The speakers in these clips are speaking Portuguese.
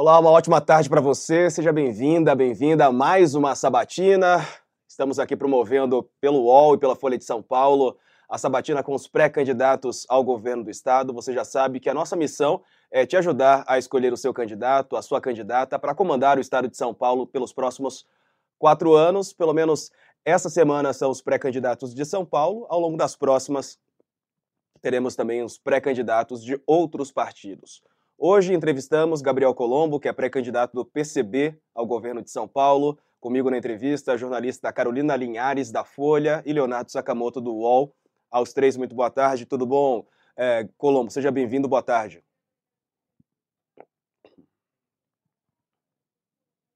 Olá, uma ótima tarde para você. Seja bem-vinda, bem-vinda a mais uma sabatina. Estamos aqui promovendo pelo UOL e pela Folha de São Paulo a sabatina com os pré-candidatos ao governo do estado. Você já sabe que a nossa missão é te ajudar a escolher o seu candidato, a sua candidata, para comandar o estado de São Paulo pelos próximos quatro anos. Pelo menos essa semana são os pré-candidatos de São Paulo. Ao longo das próximas, teremos também os pré-candidatos de outros partidos. Hoje entrevistamos Gabriel Colombo, que é pré-candidato do PCB ao governo de São Paulo. Comigo na entrevista, a jornalista Carolina Linhares, da Folha, e Leonardo Sakamoto, do UOL. Aos três, muito boa tarde, tudo bom? É, Colombo, seja bem-vindo, boa tarde.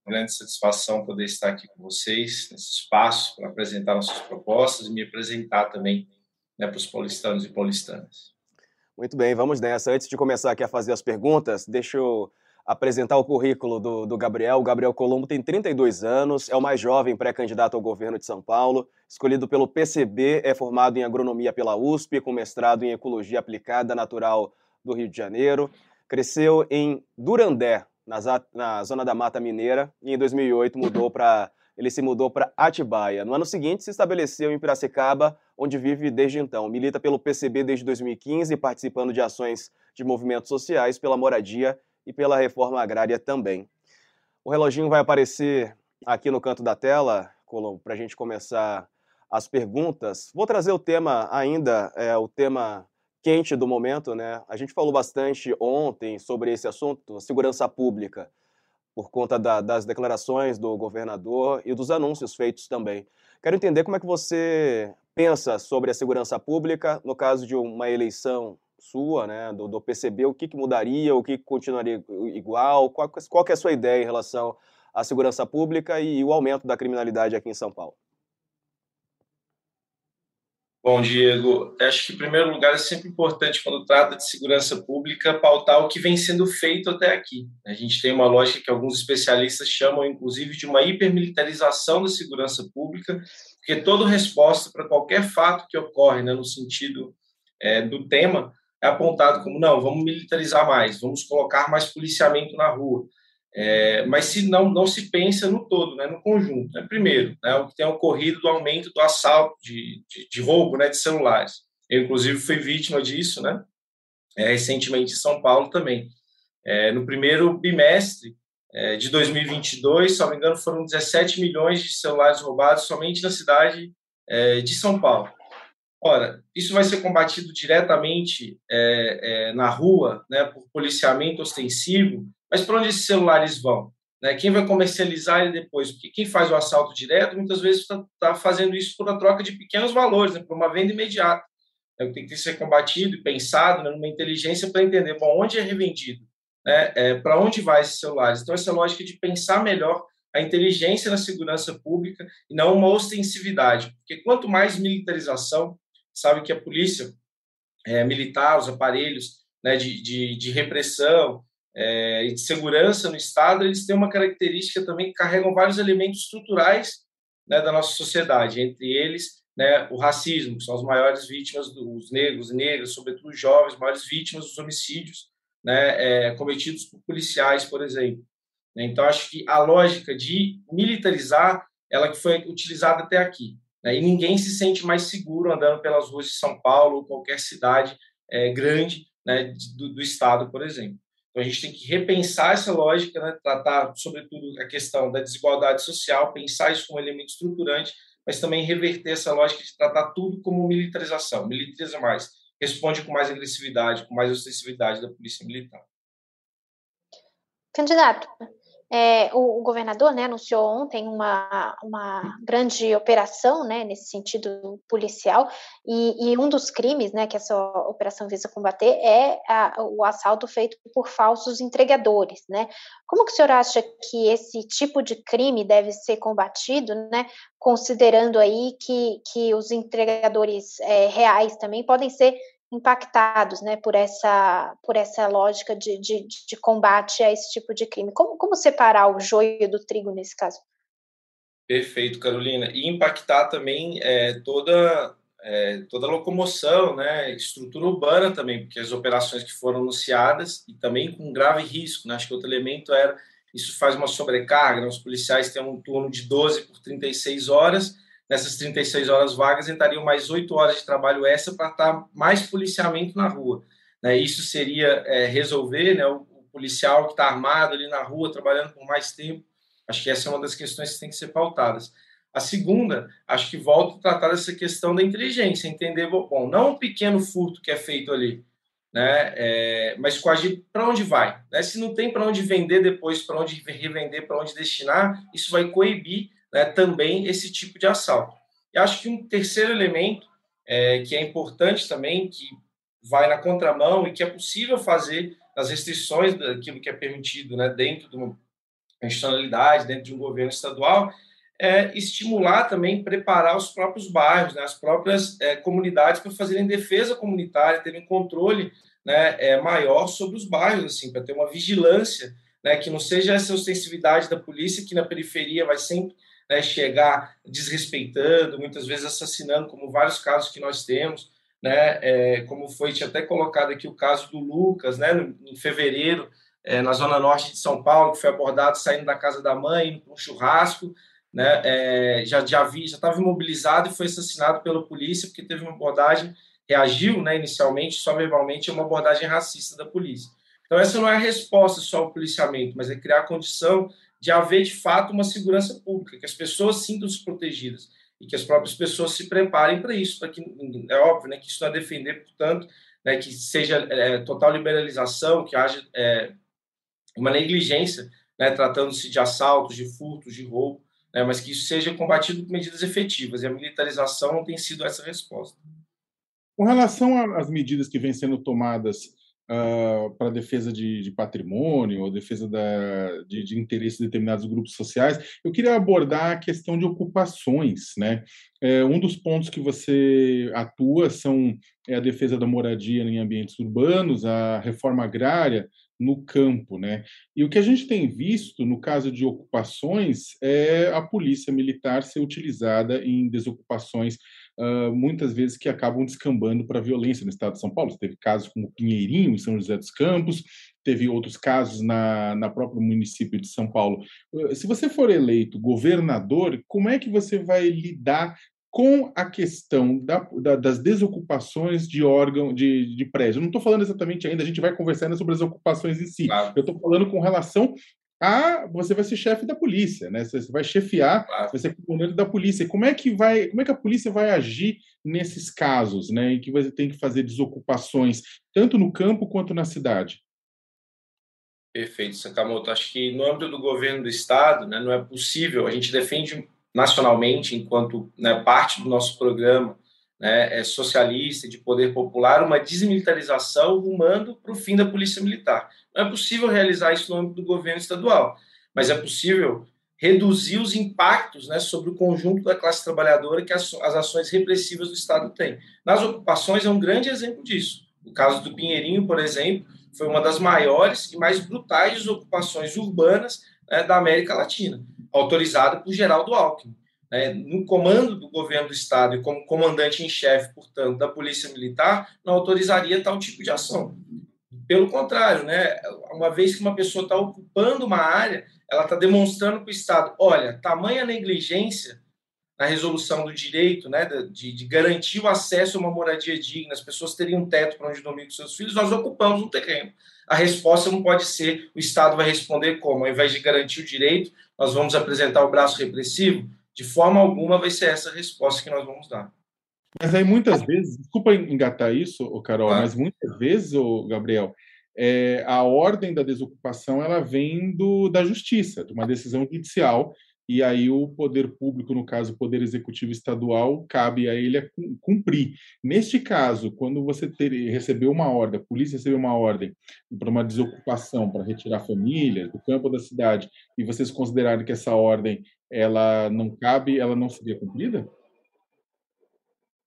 grande satisfação poder estar aqui com vocês nesse espaço para apresentar nossas propostas e me apresentar também né, para os paulistanos e paulistanas. Muito bem, vamos nessa. Antes de começar aqui a fazer as perguntas, deixa eu apresentar o currículo do, do Gabriel. O Gabriel Colombo tem 32 anos, é o mais jovem pré-candidato ao governo de São Paulo, escolhido pelo PCB, é formado em agronomia pela USP, com mestrado em ecologia aplicada natural do Rio de Janeiro. Cresceu em Durandé, na, na zona da Mata Mineira, e em 2008 mudou para ele se mudou para Atibaia. No ano seguinte, se estabeleceu em Piracicaba, onde vive desde então. Milita pelo PCB desde 2015, participando de ações de movimentos sociais pela moradia e pela reforma agrária também. O reloginho vai aparecer aqui no canto da tela, para a gente começar as perguntas. Vou trazer o tema ainda, é, o tema quente do momento, né? A gente falou bastante ontem sobre esse assunto, segurança pública por conta da, das declarações do governador e dos anúncios feitos também. Quero entender como é que você pensa sobre a segurança pública no caso de uma eleição sua, né, do, do PCB, o que, que, mudaria, o que continuaria igual, qual, qual é a sua ideia em relação à segurança pública e o aumento da criminalidade aqui em São Paulo? Bom, Diego, acho que, em primeiro lugar, é sempre importante, quando trata de segurança pública, pautar o que vem sendo feito até aqui. A gente tem uma lógica que alguns especialistas chamam, inclusive, de uma hipermilitarização da segurança pública, porque toda resposta para qualquer fato que ocorre, né, no sentido é, do tema, é apontado como: não, vamos militarizar mais, vamos colocar mais policiamento na rua. É, mas se não, não se pensa no todo, né, no conjunto. Né? Primeiro, né, o que tem ocorrido do aumento do assalto, de, de, de roubo né, de celulares. Eu, inclusive, fui vítima disso né, é, recentemente em São Paulo também. É, no primeiro bimestre é, de 2022, se não me engano, foram 17 milhões de celulares roubados somente na cidade é, de São Paulo. Ora, isso vai ser combatido diretamente é, na rua, né, por policiamento ostensivo, mas para onde esses celulares vão? Né? Quem vai comercializar ele depois? Porque quem faz o assalto direto muitas vezes está tá fazendo isso por uma troca de pequenos valores, né? por uma venda imediata. É, tem que ser combatido e pensado né, numa inteligência para entender bom, onde é revendido, né? é, para onde vai esses celulares. Então, essa lógica de pensar melhor a inteligência na segurança pública e não uma ostensividade. Porque quanto mais militarização, sabe que a polícia é, militar, os aparelhos né, de, de, de repressão, é, e de segurança no Estado, eles têm uma característica também que carregam vários elementos estruturais né, da nossa sociedade, entre eles né, o racismo, que são as maiores vítimas dos negros, negras, sobretudo os jovens, maiores vítimas dos homicídios né, é, cometidos por policiais, por exemplo. Então, acho que a lógica de militarizar, ela que foi utilizada até aqui. Né, e ninguém se sente mais seguro andando pelas ruas de São Paulo ou qualquer cidade é, grande né, do, do estado, por exemplo. Então, a gente tem que repensar essa lógica, né? tratar, sobretudo, a questão da desigualdade social, pensar isso como elemento estruturante, mas também reverter essa lógica de tratar tudo como militarização. Militariza mais, responde com mais agressividade, com mais ostensividade da polícia militar. Candidato, é, o, o, governador né, anunciou ontem uma, uma grande operação né, nesse sentido policial, e, e, um dos crimes né, que essa operação visa combater é a, o assalto feito por falsos entregadores. Né? Como que o senhor acha que esse tipo de crime deve ser combatido, né, considerando aí que, que os entregadores é, reais também podem ser impactados né, por, essa, por essa lógica de, de, de, combate a esse tipo de crime. Como, como separar o joio do trigo nesse caso? Perfeito, Carolina. E impactar também é, toda é, toda a locomoção, né, estrutura urbana também, porque as operações que foram anunciadas e também com grave risco, né, acho que outro elemento era isso faz uma sobrecarga, né, os policiais têm um turno de 12 por 36 horas, nessas 36 horas vagas entrariam mais 8 horas de trabalho extra para estar mais policiamento na rua. Né, isso seria é, resolver né, o, o policial que está armado ali na rua, trabalhando por mais tempo, acho que essa é uma das questões que tem que ser pautadas. A segunda, acho que volta a tratar dessa questão da inteligência, entender, bom, não um pequeno furto que é feito ali, né, é, mas coagir para onde vai. Né? Se não tem para onde vender depois, para onde revender, para onde destinar, isso vai coibir né, também esse tipo de assalto. E acho que um terceiro elemento é, que é importante também, que vai na contramão e que é possível fazer nas restrições daquilo que é permitido né, dentro de uma institucionalidade, dentro de um governo estadual, é, estimular também, preparar os próprios bairros, né, as próprias é, comunidades para fazerem defesa comunitária, terem controle né, é, maior sobre os bairros, assim, para ter uma vigilância, né, que não seja essa ostensividade da polícia que na periferia vai sempre né, chegar desrespeitando, muitas vezes assassinando, como vários casos que nós temos, né, é, como foi tinha até colocado aqui o caso do Lucas, né, no, em fevereiro, é, na zona norte de São Paulo, que foi abordado saindo da casa da mãe, indo para um churrasco, né, é, já, já vi, já estava imobilizado e foi assassinado pela polícia porque teve uma abordagem, reagiu, né, inicialmente, só verbalmente, a uma abordagem racista da polícia. Então, essa não é a resposta só ao policiamento, mas é criar a condição de haver, de fato, uma segurança pública, que as pessoas sintam-se protegidas e que as próprias pessoas se preparem para isso, para que, é óbvio, né, que isso não é defender, portanto, né, que seja é, total liberalização, que haja é, uma negligência, né, tratando-se de assaltos, de furtos, de roubo, né, mas que isso seja combatido com medidas efetivas, e a militarização não tem sido essa resposta. Com relação às medidas que vêm sendo tomadas uh, para a defesa de, de, patrimônio ou defesa da, de, de interesses de determinados grupos sociais, eu queria abordar a questão de ocupações. Né? É, um dos pontos que você atua são é a defesa da moradia em ambientes urbanos, a reforma agrária, no campo, né? E o que a gente tem visto no caso de ocupações é a polícia militar ser utilizada em desocupações uh, muitas vezes que acabam descambando para violência no estado de São Paulo. Você teve casos como Pinheirinho, em São José dos Campos, teve outros casos na, na própria município de São Paulo. Se você for eleito governador, como é que você vai lidar com a questão da, da, das desocupações de órgão, de, de prédio. Eu não estou falando exatamente ainda, a gente vai conversando sobre as ocupações em si. Claro. Eu estou falando com relação a você vai ser chefe da polícia, né? Você vai chefiar, claro. vai ser comandante da polícia. Como é que vai, como é que a polícia vai agir nesses casos, né? Em que você tem que fazer desocupações tanto no campo quanto na cidade? Perfeito, Sakamoto. Acho que no âmbito do governo do estado, né, não é possível. A gente defende nacionalmente, enquanto né, parte do nosso programa né, é socialista de poder popular, uma desmilitarização rumando para o fim da polícia militar. Não é possível realizar isso no âmbito do governo estadual, mas é possível reduzir os impactos né, sobre o conjunto da classe trabalhadora que as, as ações repressivas do Estado têm. Nas ocupações é um grande exemplo disso. O caso do Pinheirinho, por exemplo, foi uma das maiores e mais brutais ocupações urbanas né, da América Latina autorizada por Geraldo Alckmin. Né? No comando do governo do Estado e como comandante em chefe, portanto, da Polícia Militar, não autorizaria tal tipo de ação. Pelo contrário, né? uma vez que uma pessoa está ocupando uma área, ela está demonstrando para o Estado: olha, tamanha negligência na resolução do direito né, de, de, garantir o acesso a uma moradia digna, as pessoas teriam um teto para onde dormir com seus filhos, nós ocupamos um terreno. A resposta não pode ser o Estado vai responder como, ao invés de garantir o direito, nós vamos apresentar o braço repressivo? De forma alguma vai ser essa a resposta que nós vamos dar. Mas aí muitas vezes, desculpa engatar isso, Carol, claro. mas muitas vezes, Gabriel, é, a ordem da desocupação ela vem do, da justiça, de uma decisão judicial e aí o poder público, no caso o poder executivo estadual, cabe a ele cumprir. Neste caso, quando você ter, recebeu uma ordem, a polícia recebeu uma ordem para uma desocupação, para retirar famílias do campo da cidade, e vocês consideraram que essa ordem ela não cabe, ela não seria cumprida?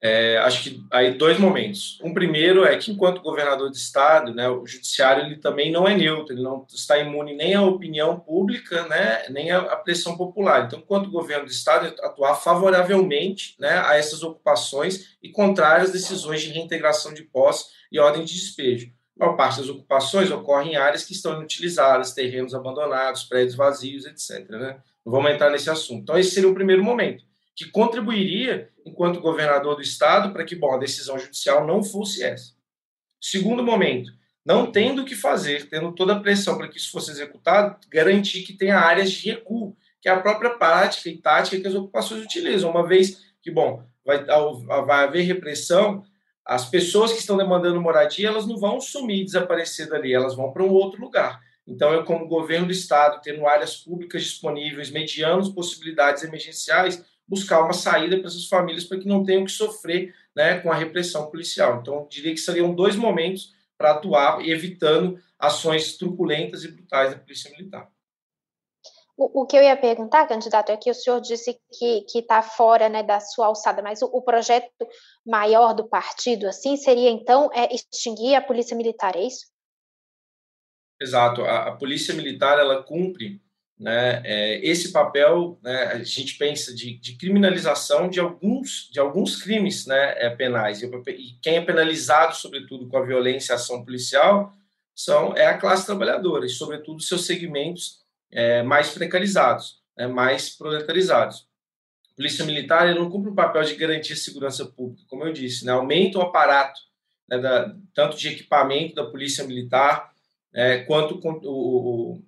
É, acho que aí dois momentos. Um primeiro é que, enquanto governador de estado, né, o judiciário ele também não é neutro, ele não está imune nem à opinião pública, né, nem à pressão popular. Então, enquanto governo de estado, atuar favoravelmente né, a essas ocupações e contrárias às decisões de reintegração de posse e ordem de despejo. A maior parte das ocupações ocorre em áreas que estão inutilizadas, terrenos abandonados, prédios vazios, etc. Né? Vamos entrar nesse assunto. Então, esse seria o primeiro momento que contribuiria, enquanto governador do Estado, para que bom, a decisão judicial não fosse essa. Segundo momento, não tendo o que fazer, tendo toda a pressão para que isso fosse executado, garantir que tenha áreas de recuo, que é a própria prática e tática que as ocupações utilizam, uma vez que, bom, vai, vai haver repressão, as pessoas que estão demandando moradia, elas não vão sumir, desaparecer dali, elas vão para um outro lugar. Então, eu, como governo do Estado, tendo áreas públicas disponíveis, mediando possibilidades emergenciais, buscar uma saída para essas famílias para que não tenham que sofrer né, com a repressão policial. Então, diria que seriam dois momentos para atuar, evitando ações truculentas e brutais da Polícia Militar. O, que eu ia perguntar, candidato, é que o senhor disse que está fora né, da sua alçada, mas o, o, projeto maior do partido, assim, seria então é, extinguir a Polícia Militar, é isso? Exato. A, a Polícia Militar ela cumpre né, é, esse papel, né, a gente pensa de, de, criminalização de alguns, de alguns crimes né, é, penais. E, e quem é penalizado, sobretudo, com a violência e ação policial, são, é a classe trabalhadora, e, sobretudo, seus segmentos é, mais precarizados, né, mais proletarizados. A Polícia Militar não cumpre o papel de garantir a segurança pública, como eu disse, né, aumenta o aparato, né, da, tanto de equipamento da Polícia Militar, é, quanto o, o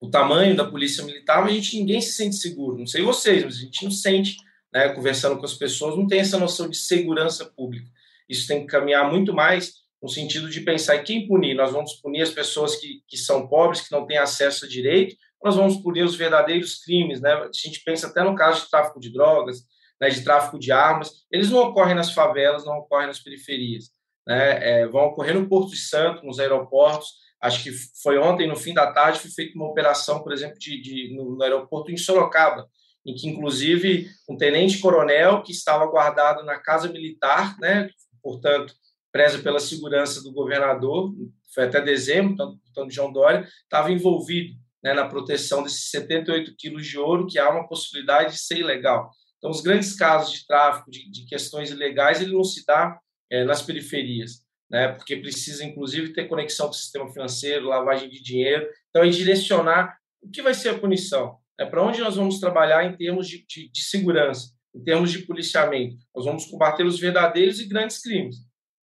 o tamanho da polícia militar, mas a gente ninguém se sente seguro. Não sei vocês, mas a gente não sente, né, conversando com as pessoas, não tem essa noção de segurança pública. Isso tem que caminhar muito mais no sentido de pensar em quem punir. Nós vamos punir as pessoas que, que são pobres, que não têm acesso a direito, nós vamos punir os verdadeiros crimes. Né? A gente pensa até no caso de tráfico de drogas, né, de tráfico de armas, eles não ocorrem nas favelas, não ocorrem nas periferias. Né? É, vão ocorrer no Porto de Santo, nos aeroportos, Acho que foi ontem, no fim da tarde, foi feita uma operação, por exemplo, de, de no, no, aeroporto em Sorocaba, em que, inclusive, um tenente-coronel que estava guardado na casa militar, né, portanto, preza pela segurança do governador, foi até dezembro, tanto, João Dória, estava envolvido né, na proteção desses 78 quilos de ouro, que há uma possibilidade de ser ilegal. Então, os grandes casos de tráfico, de, de questões ilegais, ele não se dá é, nas periferias né? porque precisa, inclusive, ter conexão com o sistema financeiro, lavagem de dinheiro. Então, é direcionar o que vai ser a punição, né? para onde nós vamos trabalhar em termos de, de, de, segurança, em termos de policiamento. Nós vamos combater os verdadeiros e grandes crimes.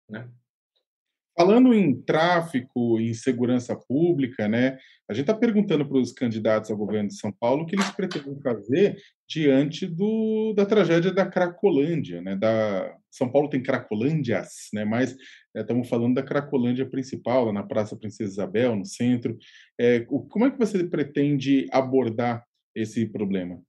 Né? Falando em tráfico, em segurança pública, né? A gente está perguntando para os candidatos ao governo de São Paulo o que eles pretendem fazer diante do, da tragédia da Cracolândia, né? Da, São Paulo tem Cracolândias, né? Mas estamos falando da Cracolândia principal, na Praça Princesa Isabel, no centro. É, como é que você pretende abordar esse problema?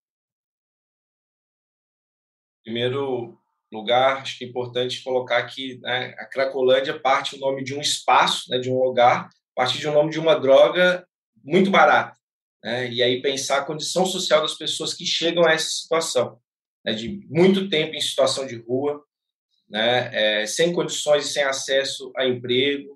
Primeiro, lugar, acho que é importante colocar que né, a Cracolândia parte o nome de um espaço, né, de um lugar, parte de um nome de uma droga muito barata. Né, e aí pensar a condição social das pessoas que chegam a essa situação, né, de muito tempo em situação de rua, né, é, sem condições e sem acesso a emprego.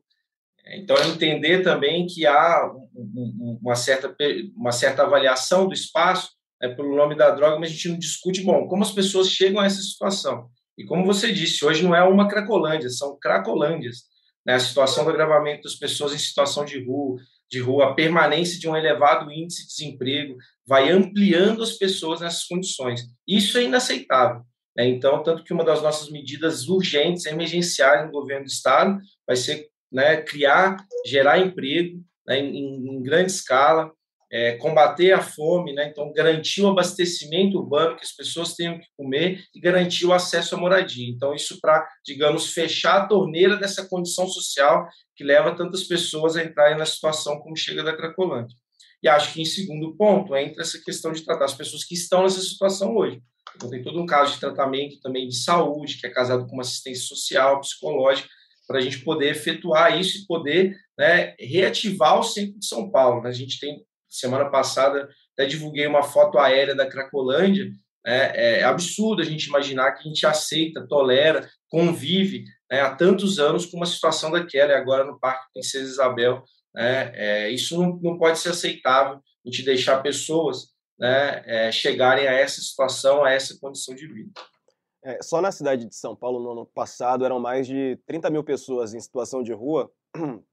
Então, é entender também que há uma certa, uma certa avaliação do espaço né, pelo nome da droga, mas a gente não discute, bom, como as pessoas chegam a essa situação. E como você disse, hoje não é uma Cracolândia, são Cracolândias. Né? A situação do agravamento das pessoas em situação de rua, de rua, a permanência de um elevado índice de desemprego, vai ampliando as pessoas nessas condições. Isso é inaceitável. Né? Então, tanto que uma das nossas medidas urgentes, emergenciais no governo do Estado, vai ser né, criar, gerar emprego né, em, em grande escala, é, combater a fome, né? então garantir o abastecimento urbano, que as pessoas tenham que comer e garantir o acesso à moradia. Então, isso para, digamos, fechar a torneira dessa condição social que leva tantas pessoas a entrarem na situação como chega da Cracolândia. E acho que, em segundo ponto, entra essa questão de tratar as pessoas que estão nessa situação hoje. Então, tem todo um caso de tratamento também de saúde, que é casado com uma assistência social, psicológica, para a gente poder efetuar isso e poder né, reativar o centro de São Paulo. Né? A gente tem semana passada até divulguei uma foto aérea da Cracolândia, É, é absurdo a gente imaginar que a gente aceita, tolera, convive né, há tantos anos com uma situação daquela, e agora no Parque Princesa Isabel. Né, é, isso não, não pode ser aceitável, a gente deixar pessoas né, é, chegarem a essa situação, a essa condição de vida. É, só na cidade de São Paulo, no ano passado, eram mais de 30 mil pessoas em situação de rua.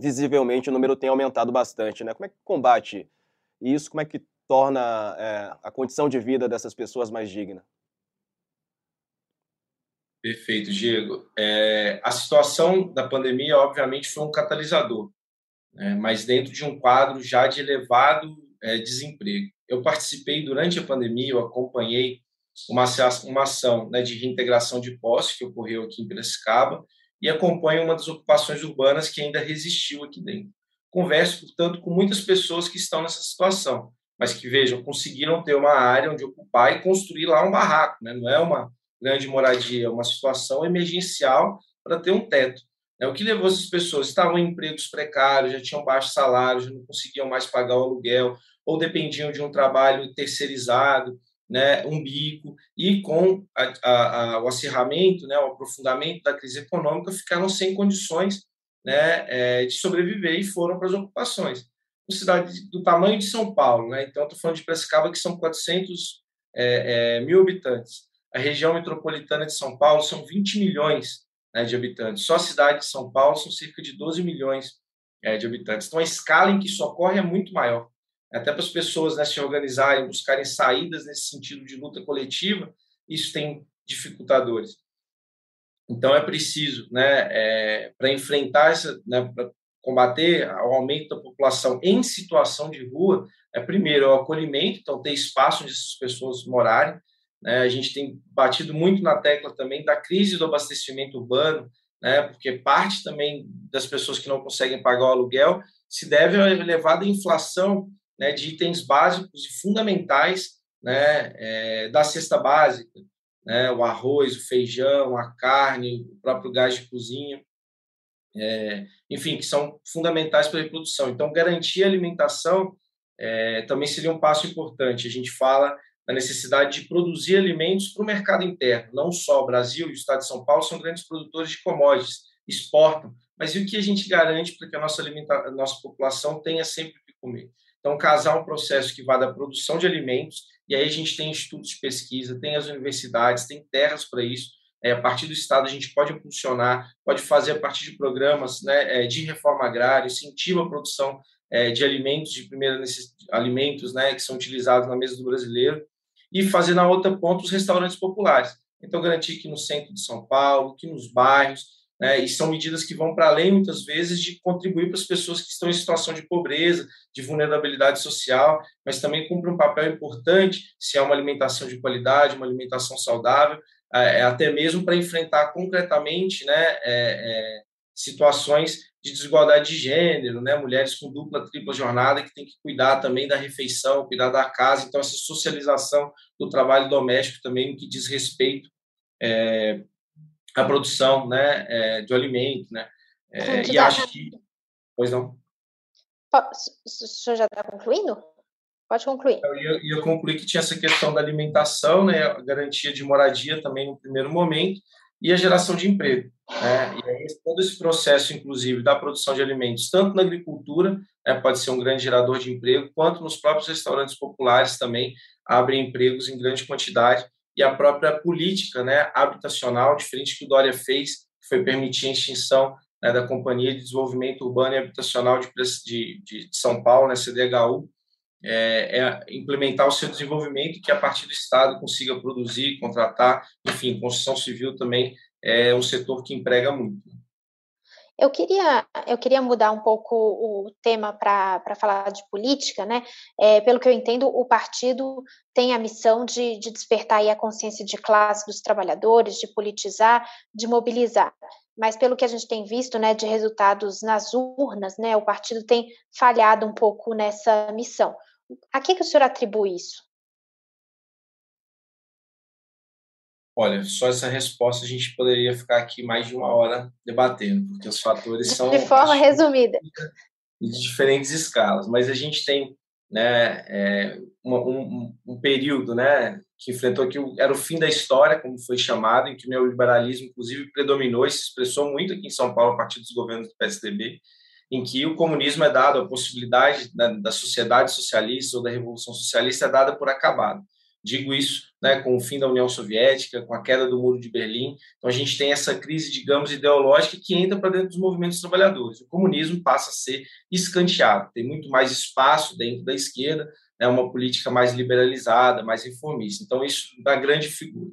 Visivelmente, o número tem aumentado bastante. Né? Como é que combate isso? Como é que torna é, a condição de vida dessas pessoas mais digna? Perfeito, Diego. É, a situação da pandemia, obviamente, foi um catalisador, né? mas dentro de um quadro já de elevado é, desemprego. Eu participei durante a pandemia, eu acompanhei uma, uma ação né, de reintegração de posse que ocorreu aqui em Piracicaba e acompanho uma das ocupações urbanas que ainda resistiu aqui dentro. Converso, portanto, com muitas pessoas que estão nessa situação, mas que, vejam, conseguiram ter uma área onde ocupar e construir lá um barraco, né? não é uma grande moradia, é uma situação emergencial para ter um teto. É, o que levou essas pessoas? Estavam em empregos precários, já tinham baixo salário, já não conseguiam mais pagar o aluguel, ou dependiam de um trabalho terceirizado, né, um bico, e com a, a, a, o acirramento, né, o aprofundamento da crise econômica, ficaram sem condições né, é, de sobreviver e foram para as ocupações. Uma cidade do tamanho de São Paulo, né, então estou falando de Piracicaba, que são 400 é, é, mil habitantes. A região metropolitana de São Paulo são 20 milhões né, de habitantes. Só a cidade de São Paulo são cerca de 12 milhões é, de habitantes. Então, a escala em que isso ocorre é muito maior. Até para as pessoas né, se organizarem, buscarem saídas nesse sentido de luta coletiva, isso tem dificultadores. Então, é preciso, né, é, para enfrentar essa, né, para combater o aumento da população em situação de rua, é primeiro o acolhimento, então ter espaço onde essas pessoas morarem, né? A gente tem batido muito na tecla também da crise do abastecimento urbano, né? porque parte também das pessoas que não conseguem pagar o aluguel se deve à elevada inflação né, de itens básicos e fundamentais né, é, da cesta básica, né, o arroz, o feijão, a carne, o próprio gás de cozinha, é, enfim, que são fundamentais para a reprodução. Então, garantir a alimentação é, também seria um passo importante. A gente fala da necessidade de produzir alimentos para o mercado interno. Não só o Brasil e o Estado de São Paulo são grandes produtores de commodities, exportam, mas e o que a gente garante para que a nossa, alimenta nossa população tenha sempre o que comer? Então, casar um processo que vá da produção de alimentos, e aí a gente tem institutos de pesquisa, tem as universidades, tem terras para isso. É, a partir do Estado, a gente pode impulsionar, pode fazer a partir de programas né, é, de reforma agrária, incentiva a produção é, de alimentos de primeira necessidade, alimentos né, que são utilizados na mesa do brasileiro e fazer na outra ponta os restaurantes populares. Então, garantir que no centro de São Paulo, que nos bairros, né, e são medidas que vão para além, muitas vezes, de contribuir para as pessoas que estão em situação de pobreza, de vulnerabilidade social, mas também cumpre um papel importante se é uma alimentação de qualidade, uma alimentação saudável, é, até mesmo para enfrentar concretamente né, é, é, situações de desigualdade de gênero, né? mulheres com dupla, tripla jornada que tem que cuidar também da refeição, cuidar da casa. Então, essa socialização do trabalho doméstico também no que diz respeito é, à produção né? É, de alimento. Né? É, e acho que... Pois não? O senhor já está concluindo? Pode concluir. Eu ia, ia, concluir que tinha essa questão da alimentação, né, a garantia de moradia também no primeiro momento, e a geração de emprego. Né? E aí, todo esse processo, inclusive, da produção de alimentos, tanto na agricultura, né, pode ser um grande gerador de emprego, quanto nos próprios restaurantes populares também abrem empregos em grande quantidade, e a própria política né, habitacional, diferente que o Dória fez, que foi permitir a extinção né, da Companhia de Desenvolvimento Urbano e Habitacional de, de, de São Paulo, né, CDHU, é, é, implementar o seu desenvolvimento que a partir do Estado consiga produzir, contratar, enfim, construção civil também é um setor que emprega muito. Eu queria, eu queria mudar um pouco o tema para falar de política, né? É, pelo que eu entendo, o partido tem a missão de, de despertar a consciência de classe dos trabalhadores, de politizar, de mobilizar. Mas pelo que a gente tem visto, né, de resultados nas urnas, né, o partido tem falhado um pouco nessa missão. A que, que o senhor atribui isso? Olha, só essa resposta a gente poderia ficar aqui mais de uma hora debatendo, porque os fatores são. De forma resumida. De diferentes escalas, mas a gente tem né, é, um, um, período né, que enfrentou que era o fim da história, como foi chamado, em que o neoliberalismo, inclusive, predominou e se expressou muito aqui em São Paulo a partir dos governos do PSDB, em que o comunismo é dado, a possibilidade da, da sociedade socialista ou da revolução socialista é dada por acabado. Digo isso né, com o fim da União Soviética, com a queda do Muro de Berlim. Então, a gente tem essa crise, digamos, ideológica que entra para dentro dos movimentos trabalhadores. O comunismo passa a ser escanteado, tem muito mais espaço dentro da esquerda, né, uma política mais liberalizada, mais reformista. Então, isso dá grande figura.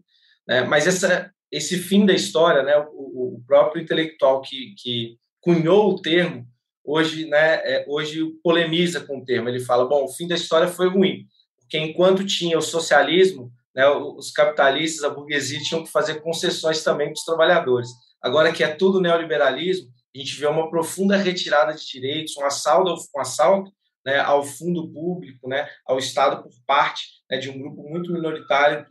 Né? Mas essa, esse fim da história, né, o, o próprio intelectual que, que cunhou o termo, hoje, né, é, hoje polemiza com o termo. Ele fala: bom, o fim da história foi ruim que enquanto tinha o socialismo, né, os capitalistas, a burguesia tinham que fazer concessões também para os trabalhadores. Agora que é tudo neoliberalismo, a gente vê uma profunda retirada de direitos, um assalto, um assalto né, ao fundo público, né, ao Estado por parte né, de um grupo muito minoritário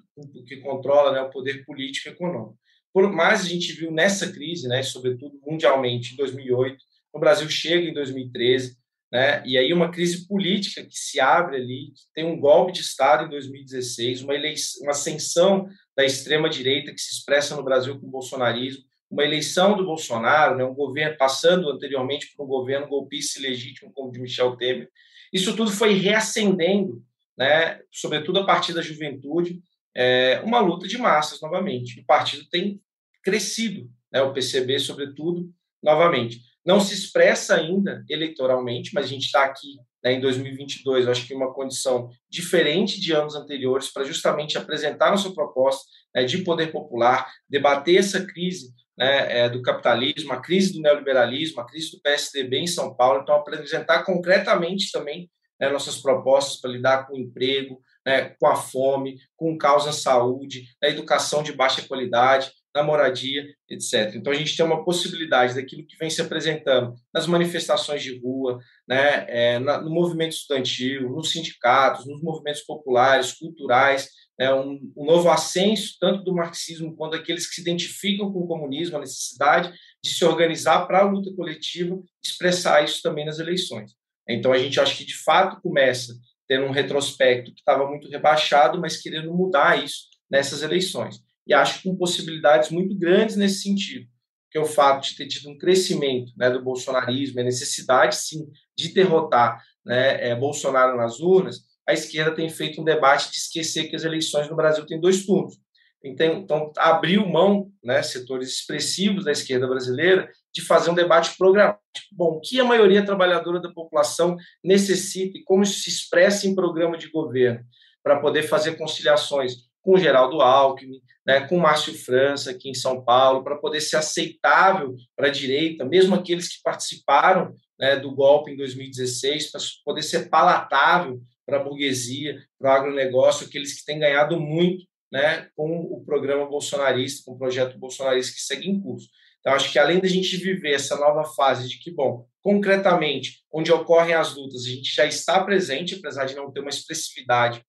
que controla né, o poder político e econômico. Por mais a gente viu nessa crise, né, sobretudo mundialmente, em 2008, o Brasil chega em 2013, né? E aí uma crise política que se abre ali, tem um golpe de Estado em 2016, uma, eleição, uma ascensão da extrema-direita que se expressa no Brasil com o bolsonarismo, uma eleição do Bolsonaro, né? um governo passando anteriormente por um governo golpista e legítimo como o de Michel Temer. Isso tudo foi reacendendo, né? sobretudo a partir da juventude, é, uma luta de massas novamente. O partido tem crescido, né? o PCB, sobretudo, novamente não se expressa ainda eleitoralmente, mas a gente está aqui né, em 2022, eu acho que uma condição diferente de anos anteriores para justamente apresentar nossa proposta né, de poder popular, debater essa crise né, é, do capitalismo, a crise do neoliberalismo, a crise do PSDB em São Paulo, então apresentar concretamente também né, nossas propostas para lidar com o emprego, né, com a fome, com causa saúde, na educação de baixa qualidade, na moradia, etc. Então, a gente tem uma possibilidade daquilo que vem se apresentando nas manifestações de rua, né, é, na, no movimento estudantil, nos sindicatos, nos movimentos populares, culturais, né, um, um, novo ascenso, tanto do marxismo quanto daqueles que se identificam com o comunismo, a necessidade de se organizar para a luta coletiva, expressar isso também nas eleições. Então, a gente acha que, de fato, começa tendo um retrospecto que estava muito rebaixado, mas querendo mudar isso nessas eleições e acho com possibilidades muito grandes nesse sentido, que é o fato de ter tido um crescimento né, do bolsonarismo, a necessidade, sim, de derrotar né, é, Bolsonaro nas urnas, a esquerda tem feito um debate de esquecer que as eleições no Brasil têm dois turnos. Então, então abriu mão, né, setores expressivos da esquerda brasileira, de fazer um debate programático. Bom, o que a maioria trabalhadora da população necessita e como isso se expressa em programa de governo para poder fazer conciliações com Geraldo Alckmin, né, com Márcio França aqui em São Paulo, para poder ser aceitável para a direita, mesmo aqueles que participaram né, do golpe em 2016, para poder ser palatável para a burguesia, para o agronegócio, aqueles que têm ganhado muito né, com o programa bolsonarista, com o projeto bolsonarista que segue em curso. Então, acho que além da gente viver essa nova fase de que, bom, concretamente, onde ocorrem as lutas, a gente já está presente, apesar de não ter uma expressividade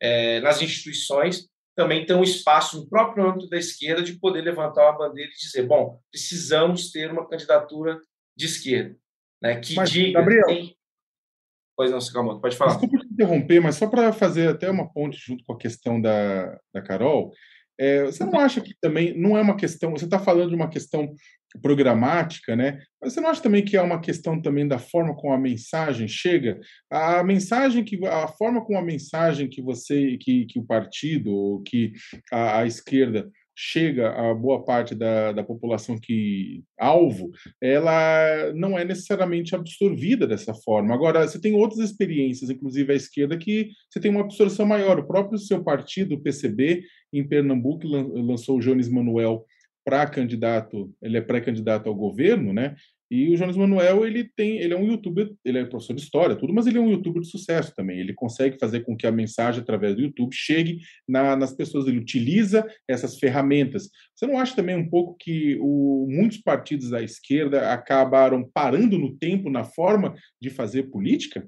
é, nas instituições, também tem um espaço no próprio âmbito da esquerda de poder levantar uma bandeira e dizer, bom, precisamos ter uma candidatura de esquerda, né, que mas, diga... Gabriel, tem... Pois não, Sakamoto, pode falar. Desculpa te interromper, mas só para fazer até uma ponte junto com a questão da, da Carol, é, você não acha que também não é uma questão, você está falando de uma questão programática, né? Mas você não acha também que é uma questão também da forma como a mensagem chega? A mensagem que a forma como a mensagem que você que, que o partido ou que a, a esquerda chega a boa parte da, da população que alvo, ela não é necessariamente absorvida dessa forma. Agora, você tem outras experiências, inclusive a esquerda, que você tem uma absorção maior. O próprio seu partido, o PCB, em Pernambuco, lançou o Jones Manuel para candidato, ele é pré-candidato ao governo, né? E o Jonas Manuel, ele tem, ele é um youtuber, ele é professor de história, tudo, mas ele é um youtuber de sucesso também. Ele consegue fazer com que a mensagem através do YouTube chegue na, nas pessoas, ele utiliza essas ferramentas. Você não acha também um pouco que o, muitos partidos da esquerda acabaram parando no tempo na forma de fazer política?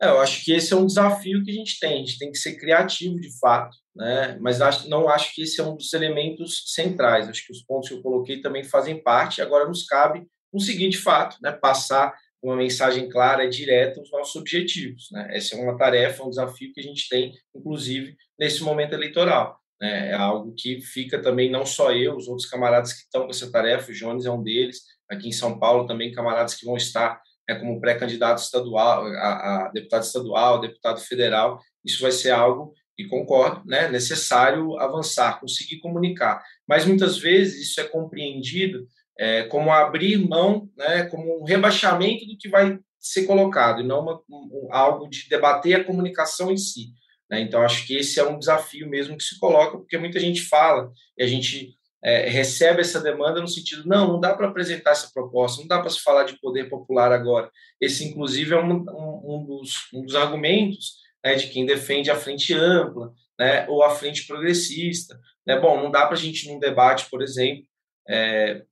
É, eu acho que esse é um desafio que a gente tem. A gente tem que ser criativo de fato, né? Mas acho, não acho que esse é um dos elementos centrais. Acho que os pontos que eu coloquei também fazem parte. Agora nos cabe conseguir de fato, né? Passar uma mensagem clara direta aos nossos objetivos. Né? Essa é uma tarefa, um desafio que a gente tem, inclusive, nesse momento eleitoral. Né? É algo que fica também, não só eu, os outros camaradas que estão com essa tarefa, o Jones é um deles, aqui em São Paulo também camaradas que vão estar né, como pré-candidato estadual, a, a, deputado estadual, deputado federal, isso vai ser algo, e concordo, né, necessário avançar, conseguir comunicar. Mas muitas vezes isso é compreendido é, como abrir mão, né, como um rebaixamento do que vai ser colocado, e não uma, um, algo de debater a comunicação em si. Né? Então, acho que esse é um desafio mesmo que se coloca, porque muita gente fala e a gente é, recebe essa demanda no sentido, não, não dá para apresentar essa proposta, não dá para se falar de poder popular agora. Esse, inclusive, é um, um, um, dos, um dos, argumentos né, de quem defende a frente ampla né, ou a frente progressista. Né? Bom, não dá para a gente, num debate, por exemplo, é,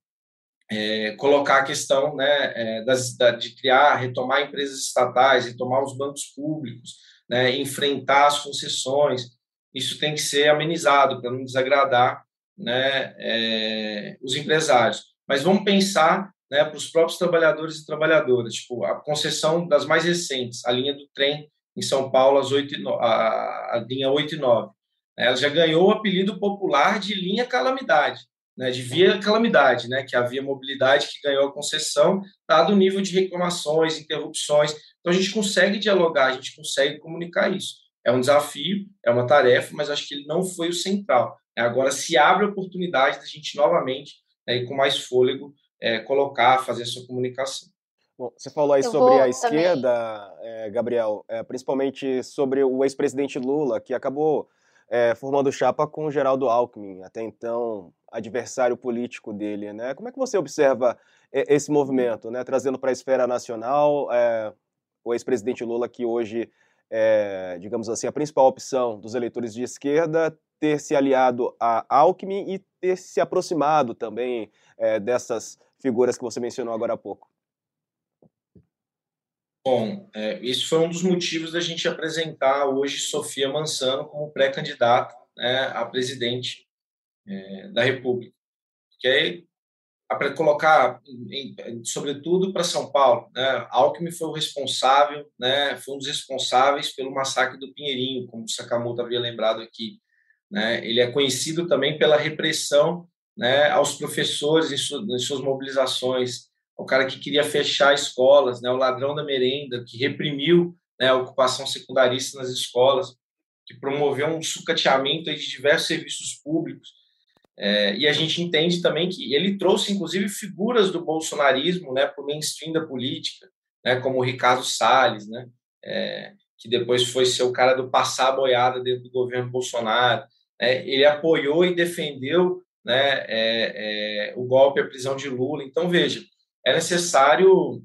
é, colocar a questão né, é, das, da, de criar, retomar empresas estatais, retomar os bancos públicos, né, enfrentar as concessões. Isso tem que ser amenizado para não desagradar né, é, os empresários. Mas vamos pensar né, para os próprios trabalhadores e trabalhadoras, tipo a concessão das mais recentes, a linha do trem em São Paulo, as 8 a, a linha 8 e 9. Ela já ganhou o apelido popular de linha calamidade né, de via calamidade, né, que é a via mobilidade que ganhou a concessão, dado o nível de reclamações, interrupções. Então, a gente consegue dialogar, a gente consegue comunicar isso. É um desafio, é uma tarefa, mas acho que ele não foi o central. Agora, se abre a oportunidade da gente novamente, né, e com mais fôlego, é, colocar, fazer essa comunicação. Bom, você falou aí Eu sobre a esquerda, é, Gabriel, é, principalmente sobre o ex-presidente Lula, que acabou é, formando chapa com o Geraldo Alckmin, até então adversário político dele, né? Como é que você observa esse movimento, né? Trazendo para a esfera nacional é, o ex-presidente Lula, que hoje é, digamos assim, a principal opção dos eleitores de esquerda, ter se aliado a Alckmin e ter se aproximado também é, dessas figuras que você mencionou agora há pouco. Bom, é, isso foi um dos motivos da gente apresentar hoje Sofia Mansano como pré-candidata né, a presidente é, da República. É para colocar, em, sobretudo para São Paulo, né? Alckmin foi o responsável, né? Foi um dos responsáveis pelo massacre do Pinheirinho, como o Sakamoto havia lembrado aqui. Né? Ele é conhecido também pela repressão, né? Aos professores em, su, em suas mobilizações, o cara que queria fechar escolas, né? O ladrão da merenda que reprimiu né, a ocupação secundarista nas escolas, que promoveu um sucateamento de diversos serviços públicos é, e a gente entende também que ele trouxe, inclusive, figuras do bolsonarismo né, para o mainstream da política, né, como o Ricardo Salles, né, é, que depois foi ser o cara do passar a boiada dentro do governo Bolsonaro. Né, ele apoiou e defendeu né, é, é o golpe, a prisão de Lula. Então, veja, é necessário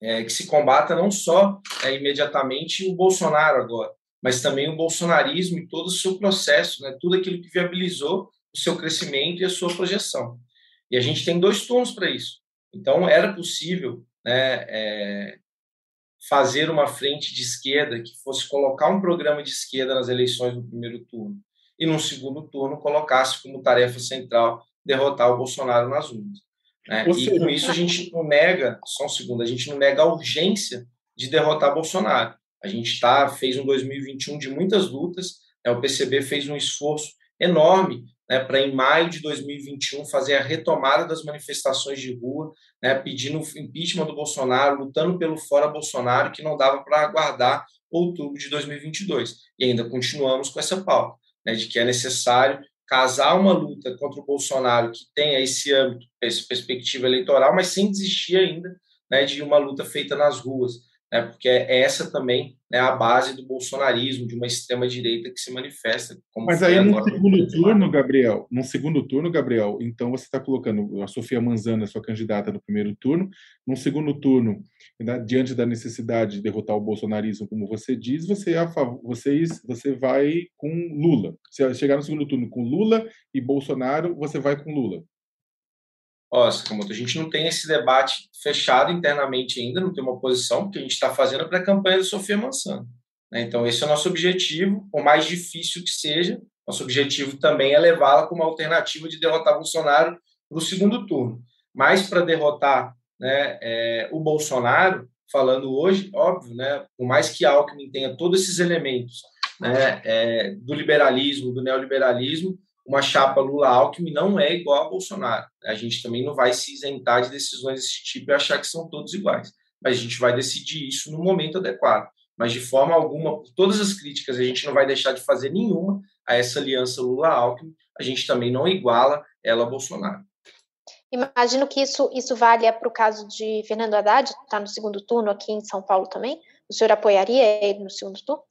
é, que se combata não só é, imediatamente o Bolsonaro agora, mas também o bolsonarismo e todo o seu processo, né, tudo aquilo que viabilizou o seu crescimento e a sua projeção. E a gente tem dois turnos para isso. Então, era possível né, é, fazer uma frente de esquerda que fosse colocar um programa de esquerda nas eleições no primeiro turno e, no segundo turno, colocasse como tarefa central derrotar o Bolsonaro nas urnas. Né? E com isso a gente não nega, só um segundo, a gente não nega a urgência de derrotar Bolsonaro. A gente tá, fez um 2021 de muitas lutas, né? o PCB fez um esforço enorme né, para em maio de 2021 fazer a retomada das manifestações de rua, né, pedindo impeachment do Bolsonaro, lutando pelo fora Bolsonaro, que não dava para aguardar outubro de 2022. E ainda continuamos com essa pauta, né, de que é necessário casar uma luta contra o Bolsonaro que tenha esse âmbito, essa perspectiva eleitoral, mas sem desistir ainda né, de uma luta feita nas ruas né, porque é essa também né, a base do bolsonarismo, de uma extrema-direita que se manifesta. Mas aí, no segundo turno, Gabriel, no segundo turno, Gabriel, então você está colocando a Sofia Manzana, sua candidata no primeiro turno, no segundo turno, né, diante da necessidade de derrotar o bolsonarismo, como você diz, você, é vocês, você vai com Lula. Se chegar no segundo turno com Lula e Bolsonaro, você vai com Lula. Ó, a gente não tem esse debate fechado internamente ainda, não tem uma posição, porque a gente está fazendo a pré-campanha da Sofia Mansano. Né? Então, esse é o nosso objetivo, por mais difícil que seja, nosso objetivo também é levá-la como alternativa de derrotar Bolsonaro no segundo turno. Mas para derrotar né, é, o Bolsonaro falando hoje, óbvio, né, por mais que Alckmin tenha todos esses elementos né, é, do liberalismo, do neoliberalismo, uma chapa Lula-Alckmin não é igual a Bolsonaro. A gente também não vai se isentar de decisões desse tipo e achar que são todos iguais. Mas a gente vai decidir isso no momento adequado. Mas de forma alguma, por todas as críticas, a gente não vai deixar de fazer nenhuma a essa aliança Lula-Alckmin. A gente também não iguala ela a Bolsonaro. Imagino que isso, isso valha para o caso de Fernando Haddad, está no segundo turno aqui em São Paulo também. O senhor apoiaria ele no segundo turno?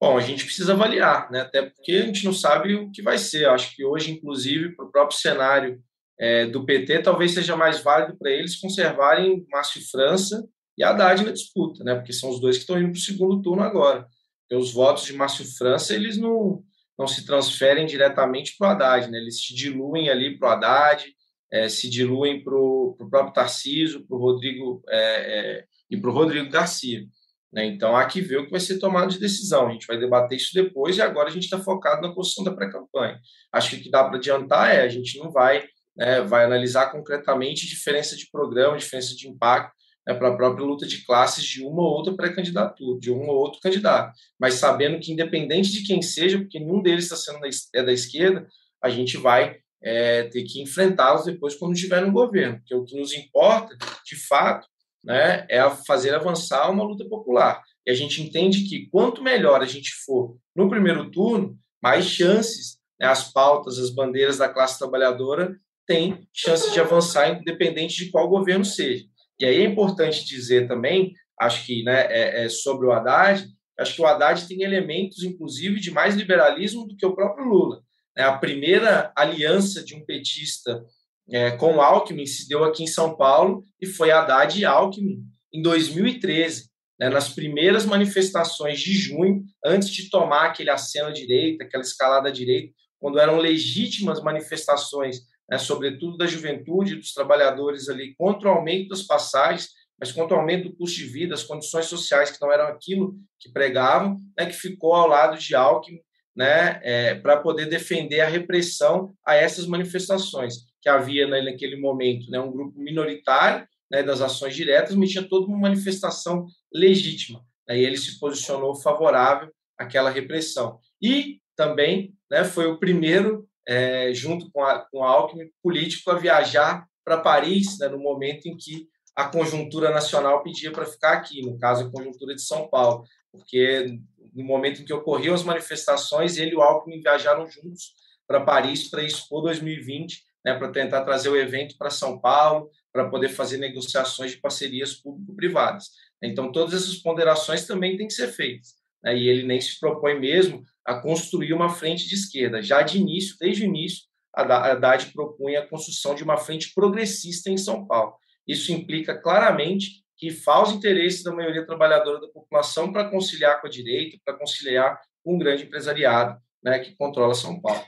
Bom, a gente precisa avaliar, né? até porque a gente não sabe o que vai ser. Acho que hoje, inclusive, para o próprio cenário é, do PT, talvez seja mais válido para eles conservarem Márcio França e Haddad na disputa, né? porque são os dois que estão indo para o segundo turno agora. Porque os votos de Márcio França, eles não, não se transferem diretamente para o Haddad, né? eles se diluem ali para o Haddad, é, se diluem para o próprio Tarciso, para o Rodrigo é, é e para o Rodrigo Garcia. Né? Então, há que ver o que vai ser tomado de decisão. A gente vai debater isso depois e agora a gente está focado na construção da pré-campanha. Acho que o que dá para adiantar é a gente não vai, né, vai analisar concretamente diferença de programa, diferença de impacto né, para a própria luta de classes de uma ou outra pré-candidatura, de um ou outro candidato. Mas sabendo que, independente de quem seja, porque nenhum deles está sendo da, é da esquerda, a gente vai é, ter que enfrentá-los depois quando estiver no governo. Porque o que nos importa, de fato, né, é fazer avançar uma luta popular. E a gente entende que quanto melhor a gente for no primeiro turno, mais chances né, as pautas, as bandeiras da classe trabalhadora têm chances de avançar, independente de qual governo seja. E aí é importante dizer também, acho que né, é, é sobre o Haddad, acho que o Haddad tem elementos, inclusive, de mais liberalismo do que o próprio Lula. É a primeira aliança de um petista é, com Alckmin se deu aqui em São Paulo e foi Haddad e Alckmin. Em 2013, né, nas primeiras manifestações de junho, antes de tomar aquele aceno à direita, aquela escalada à direita, quando eram legítimas manifestações, né, sobretudo da juventude, dos trabalhadores ali, contra o aumento das passagens, mas contra o aumento do custo de vida, as condições sociais que não eram aquilo que pregavam, né, que ficou ao lado de Alckmin né, é, para poder defender a repressão a essas manifestações que havia né, naquele momento né, um grupo minoritário né, das ações diretas, mas tinha toda uma manifestação legítima. Né, e ele se posicionou favorável àquela repressão. E também né, foi o primeiro, é, junto com, a, com Alckmin, político a viajar para Paris, né, no momento em que a conjuntura nacional pedia para ficar aqui, no caso, a conjuntura de São Paulo, porque no momento em que ocorriam as manifestações, ele e o Alckmin viajaram juntos para Paris para expor 2020 né, para tentar trazer o evento para São Paulo, para poder fazer negociações de parcerias público-privadas. Então, todas essas ponderações também têm que ser feitas. Né, e ele nem se propõe mesmo a construir uma frente de esquerda. Já de início, desde o início, a Haddad propunha a construção de uma frente progressista em São Paulo. Isso implica claramente que falsa interesses da maioria trabalhadora da população para conciliar com a direita, para conciliar com o grande empresariado né, que controla São Paulo.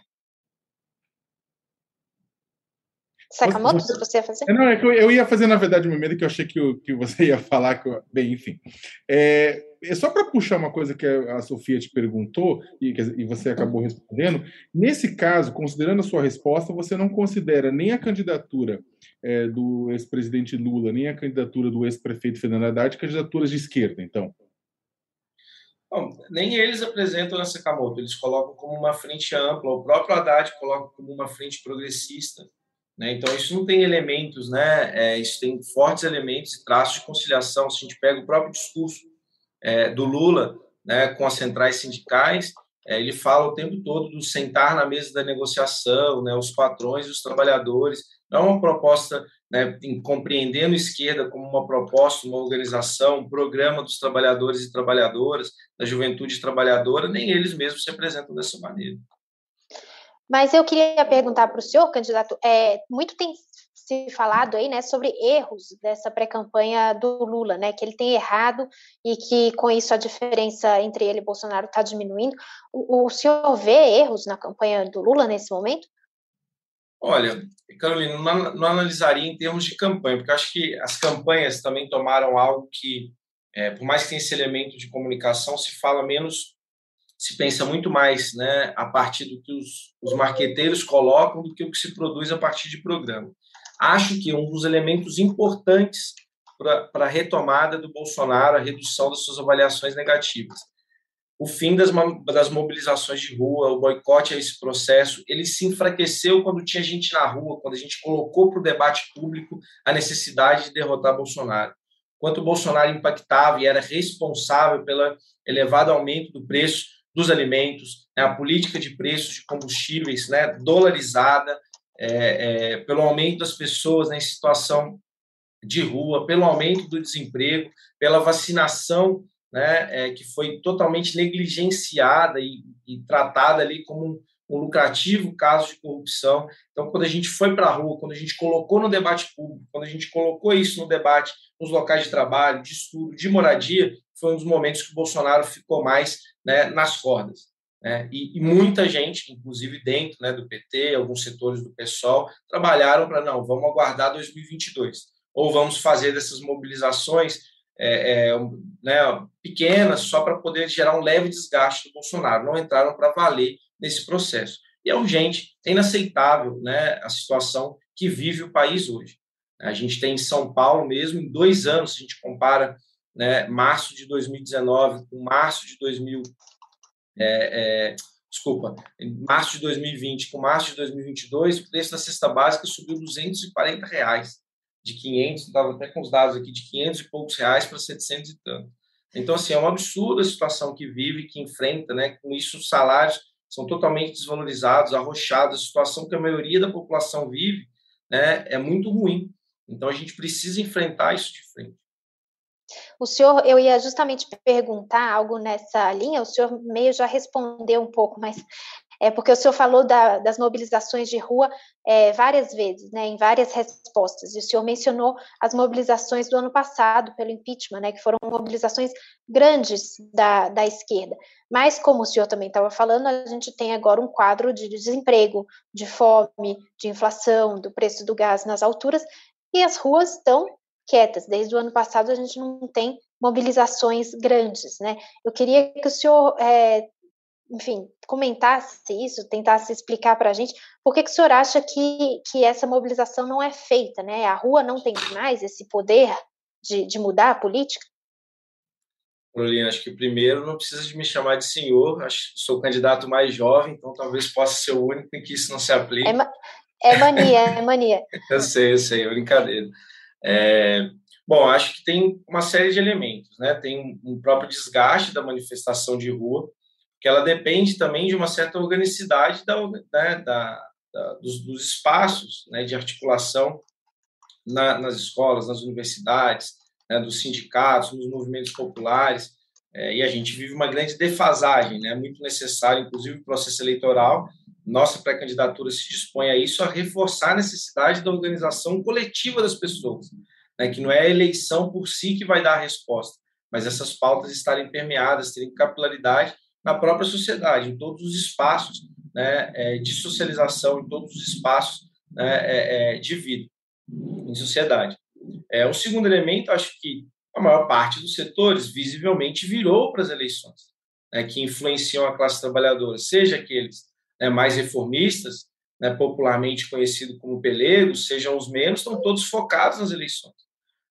Sakamoto, você, você ia fazer? Não, é que eu, eu, ia fazer, na verdade, uma medo que eu achei que, eu, que você ia falar. Que eu, bem, enfim. É, é só para puxar uma coisa que a Sofia te perguntou e, e você acabou respondendo. Nesse caso, considerando a sua resposta, você não considera nem a candidatura é, do ex-presidente Lula, nem a candidatura do ex-prefeito Fernando Haddad candidaturas de esquerda, então? Bom, nem eles apresentam essa Sakamoto, eles colocam como uma frente ampla, o próprio Haddad coloca como uma frente progressista. Né? Então, isso não tem elementos, né? É, isso tem fortes elementos e traços de conciliação. Se a gente pega o próprio discurso é, do Lula né, com as centrais sindicais, é, ele fala o tempo todo do sentar na mesa da negociação, né, os patrões e os trabalhadores. Não é uma proposta né, em, compreendendo a esquerda como uma proposta, uma organização, um programa dos trabalhadores e trabalhadoras, da juventude trabalhadora, nem eles mesmos se apresentam dessa maneira. Mas eu queria perguntar para o senhor, candidato, é, muito tem se falado aí, né, sobre erros dessa pré-campanha do Lula, né, que ele tem errado e que com isso a diferença entre ele e Bolsonaro está diminuindo. O, o senhor vê erros na campanha do Lula nesse momento? Olha, Carolina, não, não analisaria em termos de campanha, porque acho que as campanhas também tomaram algo que, é, por mais que tenha esse elemento de comunicação, se fala menos se pensa muito mais né, a partir do que os, os marqueteiros colocam do que o que se produz a partir de programa. acho que um dos elementos importantes para a retomada do Bolsonaro, a redução das suas avaliações negativas. O fim das, das mobilizações de rua, o boicote a esse processo, ele se enfraqueceu quando tinha gente na rua, quando a gente colocou para o debate público a necessidade de derrotar Bolsonaro. Quanto o Bolsonaro impactava e era responsável pelo elevado aumento do preço dos alimentos, né, a política de preços de combustíveis né, dolarizada, é, é, pelo aumento das pessoas né, em situação de rua, pelo aumento do desemprego, pela vacinação, né, é, que foi totalmente negligenciada e, e tratada ali como lucrativo caso de corrupção. Então, quando a gente foi para a rua, quando a gente colocou no debate público, quando a gente colocou isso no debate nos locais de trabalho, de estudo, de moradia, foi um dos momentos que o Bolsonaro ficou mais né, nas cordas. Né? E, e, muita gente, inclusive dentro né, do PT, alguns setores do PSOL, trabalharam para, não, vamos aguardar 2022 ou vamos fazer dessas mobilizações é, é, né, pequenas só para poder gerar um leve desgaste do Bolsonaro. Não entraram para valer nesse processo. E é urgente, é inaceitável né, a situação que vive o país hoje. A gente tem em São Paulo mesmo, em dois anos, se a gente compara né, março de 2019 com março de 2000, é, é, desculpa, março de 2020 com março de 2022, o preço da cesta básica subiu 240 reais de 500, estava até com os dados aqui, de 500 e poucos reais para 700 e tanto. Então, assim, é um absurdo a situação que vive, que enfrenta, né? Com isso, os salários são totalmente desvalorizados, arrochados, a situação que a maioria da população vive né, é muito ruim. Então, a gente precisa enfrentar isso de frente. O senhor, eu ia justamente perguntar algo nessa linha, o senhor meio já respondeu um pouco, mas é porque o senhor falou da, das mobilizações de rua é, várias vezes, né, em várias respostas, e o senhor mencionou as mobilizações do ano passado pelo impeachment, né, que foram mobilizações grandes da, da esquerda. Mas, como o senhor também estava falando, a gente tem agora um quadro de desemprego, de fome, de inflação, do preço do gás nas alturas, e as ruas estão quietas. Desde o ano passado a gente não tem mobilizações grandes, né? Eu queria que o senhor é, enfim, comentasse isso, tentasse explicar para a gente por que, que o senhor acha que, que essa mobilização não é feita, né? A rua não tem mais esse poder de, de mudar a política? Carolina, acho que primeiro não precisa de me chamar de senhor, acho sou o candidato mais jovem, então talvez possa ser o único em que isso não se aplique. É, ma é mania, é mania. eu sei, eu sei, é brincadeira. É, bom, acho que tem uma série de elementos, né? Tem um próprio desgaste da manifestação de rua, que ela depende também de uma certa organicidade da, né, da, da dos, dos, espaços né, de articulação na, nas escolas, nas universidades, né, dos sindicatos, nos movimentos populares, é, e a gente vive uma grande defasagem, né, muito necessário, inclusive o processo eleitoral, nossa pré-candidatura se dispõe a isso, a reforçar a necessidade da organização coletiva das pessoas, né, que não é a eleição por si que vai dar a resposta, mas essas pautas estarem permeadas, terem capilaridade na própria sociedade, em todos os espaços né, é, de socialização, em todos os espaços né, é, é, de vida em sociedade. É, o segundo elemento, acho que a maior parte dos setores visivelmente virou para as eleições, né, que influenciam a classe trabalhadora, seja aqueles né, mais reformistas, né, popularmente conhecido como pelegos, sejam os menos, estão todos focados nas eleições.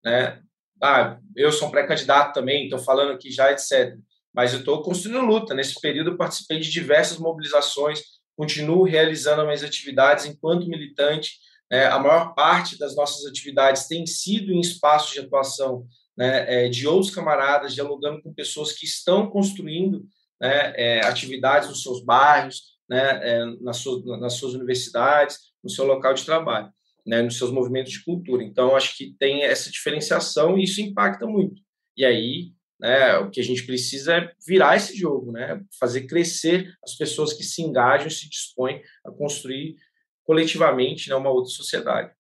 Né? Ah, eu sou um pré-candidato também, estou falando aqui já, etc mas eu estou construindo luta. Nesse período, participei de diversas mobilizações, continuo realizando as minhas atividades enquanto militante. É, a maior parte das nossas atividades tem sido em espaços de atuação né, é, de outros camaradas, dialogando com pessoas que estão construindo né, é, atividades nos seus bairros, né, é, nas, suas, nas suas universidades, no seu local de trabalho, né, nos seus movimentos de cultura. Então, acho que tem essa diferenciação e isso impacta muito. E aí, né? O que a gente precisa é virar esse jogo, né? fazer crescer as pessoas que se engajam e se dispõem a construir coletivamente né, uma outra sociedade.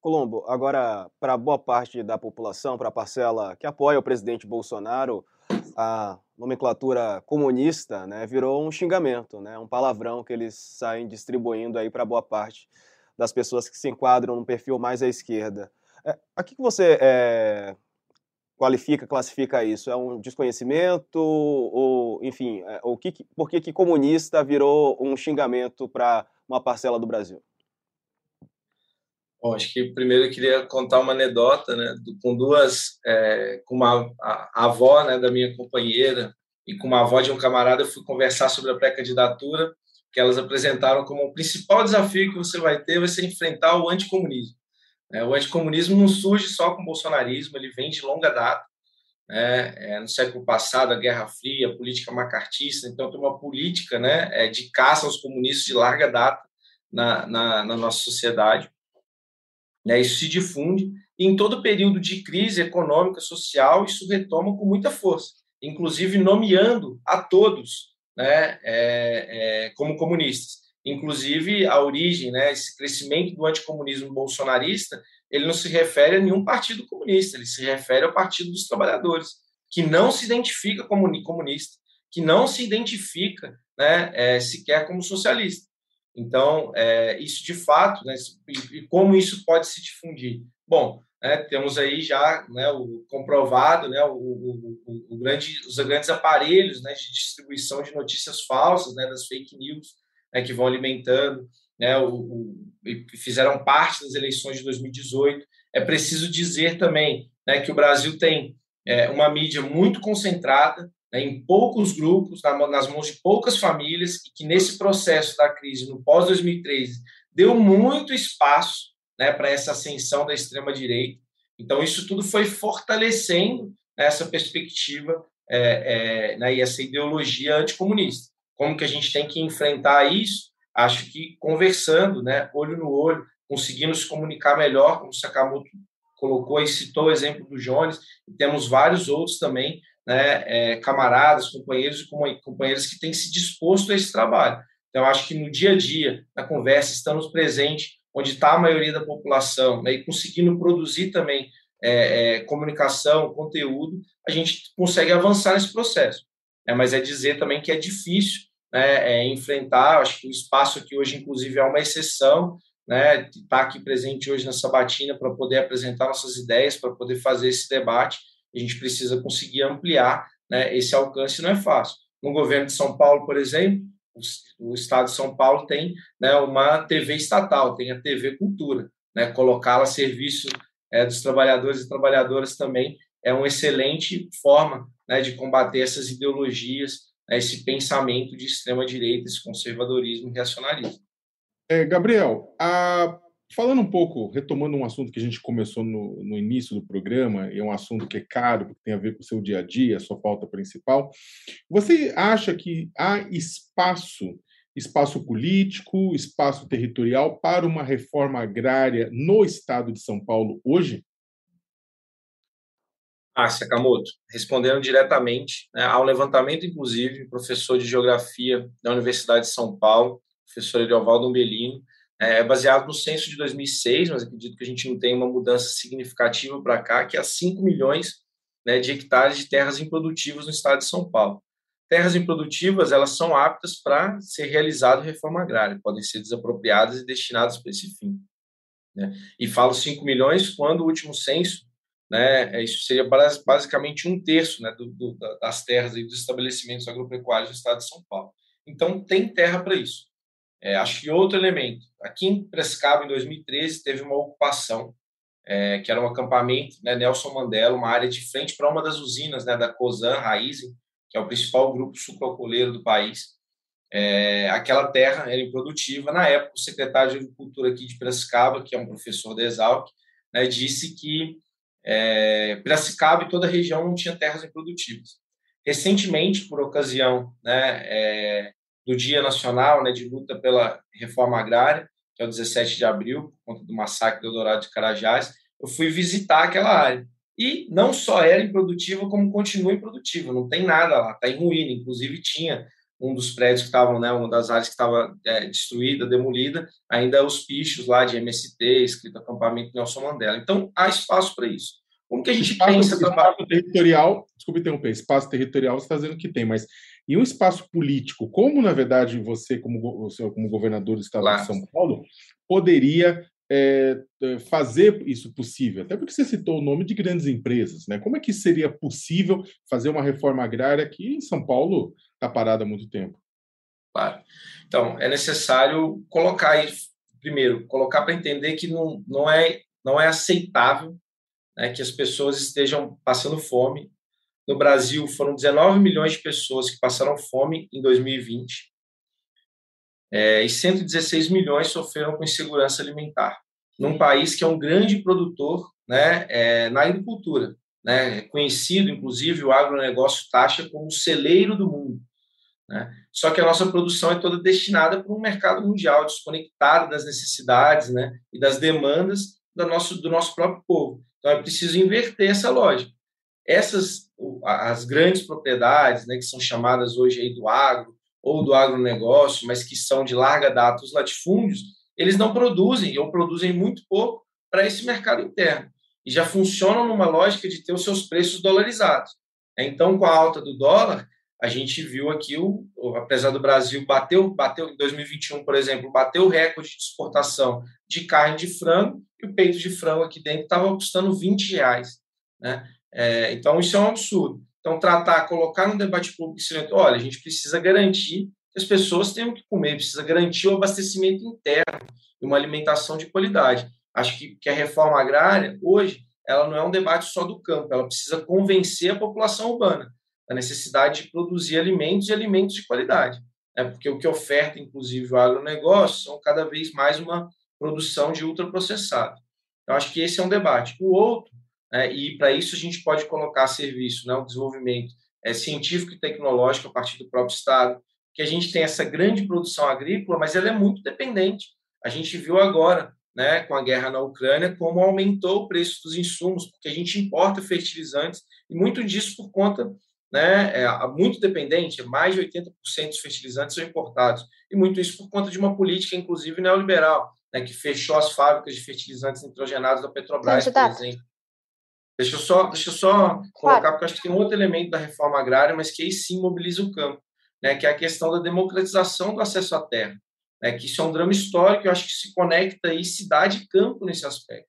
Colombo, agora, para boa parte da população, para a parcela que apoia o presidente Bolsonaro, a nomenclatura comunista né, virou um xingamento, né, um palavrão que eles saem distribuindo aí para boa parte das pessoas que se enquadram no perfil mais à esquerda. É, a que, que você é, qualifica, classifica isso? É um desconhecimento ou, enfim, é, que, por que, que comunista virou um xingamento para uma parcela do Brasil? Bom, acho que primeiro eu queria contar uma anedota, né, com duas, é, com uma a, a avó, né, da minha companheira e com uma avó de um camarada, eu fui conversar sobre a pré-candidatura, que elas apresentaram como o principal desafio que você vai ter vai ser enfrentar o anticomunismo. É, o anticomunismo não surge só com o bolsonarismo, ele vem de longa data. Né? É, no século passado, a Guerra Fria, a política macartista, então tem uma política né, é, de caça aos comunistas de larga data na, na, na nossa sociedade. Isso se difunde e em todo período de crise econômica, social, isso retoma com muita força, inclusive nomeando a todos né, como comunistas. Inclusive, a origem, né, esse crescimento do anticomunismo bolsonarista, ele não se refere a nenhum partido comunista, ele se refere ao Partido dos Trabalhadores, que não se identifica como comunista, que não se identifica né, é, sequer como socialista. Então, é, isso de fato, né, e, como isso pode se difundir? Bom, né, temos aí já né, o comprovado, né, o, o, o, grande, os grandes aparelhos né, de distribuição de notícias falsas, né, das fake news, né, que vão alimentando, né, o, fizeram parte das eleições de 2018. É preciso dizer também né, que o Brasil tem é, uma mídia muito concentrada, né, em poucos grupos, nas mãos de poucas famílias, e que nesse processo da crise, no pós-2013, deu muito espaço né, para essa ascensão da extrema-direita. Então, isso tudo foi fortalecendo essa perspectiva é, é, né, e essa ideologia anticomunista. Como que a gente tem que enfrentar isso? Acho que conversando, né, olho no olho, conseguindo se comunicar melhor, como o Sakamoto colocou e citou o exemplo do Jones, e temos vários outros também, né, é, camaradas, companheiros e companheiras que têm se disposto a esse trabalho. Então, acho que no dia a dia, na conversa, estamos presentes onde está a maioria da população, né, e conseguindo produzir também é, é, comunicação, conteúdo, a gente consegue avançar nesse processo. É, mas é dizer também que é difícil né, é, enfrentar, acho que o espaço aqui hoje, inclusive, é uma exceção, né, tá aqui presente hoje nessa batina para poder apresentar nossas ideias, para poder fazer esse debate, a gente precisa conseguir ampliar né, esse alcance, não é fácil. No governo de São Paulo, por exemplo, o, Estado de São Paulo tem né, uma TV estatal, tem a TV Cultura. Né, colocá-la a serviço é, dos trabalhadores e trabalhadoras também é uma excelente forma né, de combater essas ideologias, né, esse pensamento de extrema-direita, esse conservadorismo e reacionarismo. É, Gabriel, a Falando um pouco, retomando um assunto que a gente começou no, no, início do programa, e é um assunto que é caro, porque tem a ver com o seu dia a dia, a sua pauta principal, você acha que há espaço, espaço político, espaço territorial para uma reforma agrária no estado de São Paulo hoje? Ah, Sakamoto, respondendo diretamente né, ao levantamento, inclusive, professor de Geografia da Universidade de São Paulo, professor Ediovaldo Umbelino, é baseado no censo de 2006, mas acredito que a gente não tem uma mudança significativa para cá, que há 5 milhões né, de hectares de terras improdutivas no estado de São Paulo. Terras improdutivas, elas são aptas para ser realizada reforma agrária, podem ser desapropriadas e destinadas para esse fim. Né? E falo 5 milhões quando o último censo, né, isso seria basicamente um terço né, do, do, das terras e dos estabelecimentos agropecuários do estado de São Paulo. Então, tem terra para isso. É, acho que outro elemento, aqui em Prescaba, em 2013, teve uma ocupação, é, que era um acampamento, né, Nelson Mandela, uma área de frente para uma das usinas né, da Cosan Raizen, que é o principal grupo sucroalcooleiro do país. É, aquela terra era improdutiva. Na época, o secretário de Agricultura aqui de Piracicaba, que é um professor da Exalc, né, disse que é, Piracicaba e toda a região tinha terras improdutivas. Recentemente, por ocasião né, é, do Dia Nacional né, de Luta pela Reforma Agrária, que é o 17 de abril, por conta do massacre do Eldorado de Carajás, eu fui visitar aquela área. E não só era improdutiva, como continua improdutiva, não tem nada lá, está em ruína. Inclusive, tinha um dos prédios que estavam, né, uma das áreas que estava é, destruída, demolida, ainda os pichos lá de MST, escrito acampamento Nelson Mandela. Então, há espaço para isso. Como que a gente espaço, pensa... Espaço territorial, desculpe interromper, espaço territorial você está dizendo que tem, mas e um espaço político, como na verdade você, como, você, como governador do estado claro. de São Paulo, poderia é, fazer isso possível? Até porque você citou o nome de grandes empresas, né? Como é que seria possível fazer uma reforma agrária que em São Paulo está parada há muito tempo? Claro. Então, é necessário colocar primeiro, colocar para entender que não, não, é, não é aceitável né, que as pessoas estejam passando fome. No Brasil, foram 19 milhões de pessoas que passaram fome em 2020 é, e 116 milhões sofreram com insegurança alimentar, num país que é um grande produtor né, é, na agricultura, né, conhecido, inclusive, o agronegócio taxa como o celeiro do mundo. Né? Só que a nossa produção é toda destinada para um mercado mundial, desconectado das necessidades né, e das demandas do nosso, do nosso próprio povo. Então, é preciso inverter essa lógica. Essas, as grandes propriedades, né, que são chamadas hoje aí do agro, ou do agronegócio, mas que são de larga data, os latifúndios, eles não produzem ou produzem muito pouco para esse mercado interno. E já funcionam numa lógica de ter os seus preços dolarizados. Então, com a alta do dólar, a gente viu aqui, o, apesar do Brasil bateu, bateu em 2021, por exemplo, bateu o recorde de exportação de carne de frango, e o peito de frango aqui dentro estava custando 20 reais. Né? É, então, isso é um absurdo. Então, tratar, colocar no debate público, olha, a gente precisa garantir que as pessoas tenham que comer, precisa garantir o abastecimento interno e uma alimentação de qualidade. Acho que, que a reforma agrária, hoje, ela não é um debate só do campo, ela precisa convencer a população urbana da necessidade de produzir alimentos e alimentos de qualidade. Né? Porque o que oferta, inclusive, o agronegócio são cada vez mais uma produção de ultraprocessado. Então, acho que esse é um debate. O outro né? e para isso a gente pode colocar a serviço né? o desenvolvimento é, científico e tecnológico a partir do próprio Estado, que a gente tem essa grande produção agrícola, mas ela é muito dependente. A gente viu agora, né, com a guerra na Ucrânia, como aumentou o preço dos insumos, porque a gente importa fertilizantes, e muito disso por conta, né, é muito dependente, mais de 80% dos fertilizantes são importados, e muito isso por conta de uma política, inclusive, neoliberal, né, que fechou as fábricas de fertilizantes nitrogenados da Petrobras, por exemplo. Deixa eu só, deixa eu só colocar, porque acho que tem um outro elemento da reforma agrária, mas que aí sim mobiliza o campo, né, que é a questão da democratização do acesso à terra. Né, que isso é um drama histórico, eu acho que se conecta aí cidade e campo nesse aspecto.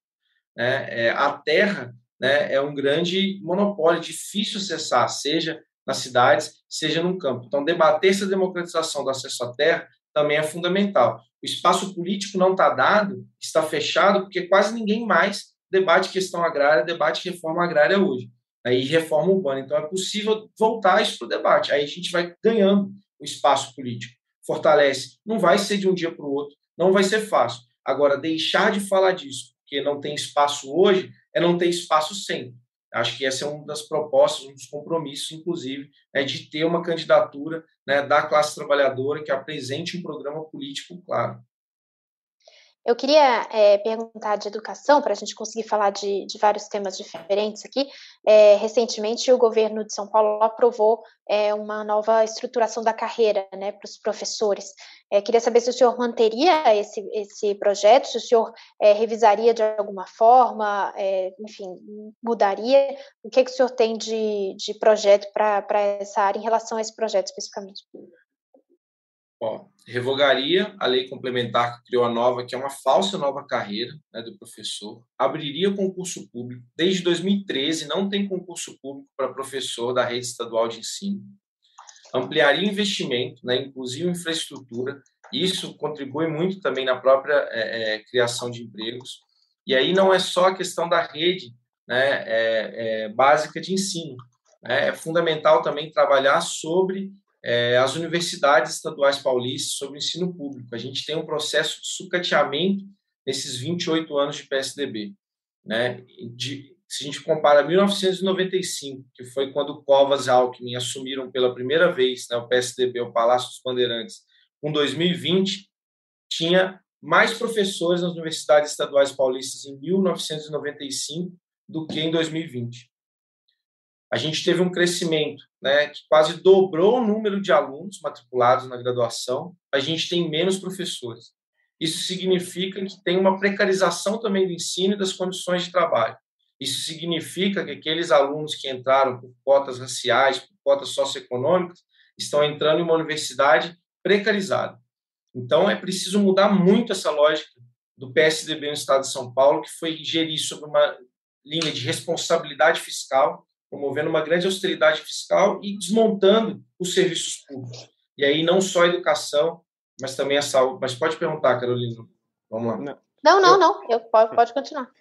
Né, é, a terra né, é um grande monopólio, difícil acessar, seja nas cidades, seja no campo. Então, debater essa democratização do acesso à terra também é fundamental. O espaço político não está dado, está fechado, porque quase ninguém mais debate questão agrária, debate reforma agrária hoje, aí reforma urbana. Então é possível voltar isso para o debate. Aí a gente vai ganhando o espaço político, fortalece. Não vai ser de um dia para o outro, não vai ser fácil. Agora, deixar de falar disso, porque não tem espaço hoje, é não ter espaço sempre. Acho que essa é uma das propostas, um dos compromissos, inclusive, é de ter uma candidatura né, da classe trabalhadora que apresente um programa político claro. Eu queria é, perguntar de educação, para a gente conseguir falar de, de, vários temas diferentes aqui. É, recentemente, o governo de São Paulo aprovou é, uma nova estruturação da carreira né, para os professores. queria saber se o senhor manteria esse, esse projeto, se o senhor revisaria de alguma forma, enfim, mudaria. O que, que o senhor tem de, de projeto para essa área em relação a esse projeto especificamente? Ó, revogaria a lei complementar que criou a nova, que é uma falsa nova carreira né, do professor, abriria concurso público. Desde 2013 não tem concurso público para professor da rede estadual de ensino. Ampliaria investimento, né, inclusive infraestrutura. Isso contribui muito também na própria é, é, criação de empregos. E aí não é só a questão da rede né, é, é básica de ensino. Né, é fundamental também trabalhar sobre é, as universidades estaduais paulistas sobre o ensino público. A gente tem um processo de sucateamento nesses 28 anos de PSDB. Né? De, se a gente compara 1995, que foi quando Covas e Alckmin assumiram pela primeira vez né, o PSDB, o Palácio dos Bandeirantes, com 2020, tinha mais professores nas universidades estaduais paulistas em 1995 do que em 2020 a gente teve um crescimento né, que quase dobrou o número de alunos matriculados na graduação, a gente tem menos professores. Isso significa que tem uma precarização também do ensino e das condições de trabalho. Isso significa que aqueles alunos que entraram por cotas raciais, por cotas socioeconômicas, estão entrando em uma universidade precarizada. Então, é preciso mudar muito essa lógica do PSDB no Estado de São Paulo, que foi gerir sobre uma linha de responsabilidade fiscal, promovendo uma grande austeridade fiscal e desmontando os serviços públicos. E aí não só a educação, mas também a saúde. Mas pode perguntar, Carolina. Vamos lá. Não, não, não. Eu, pode, pode continuar.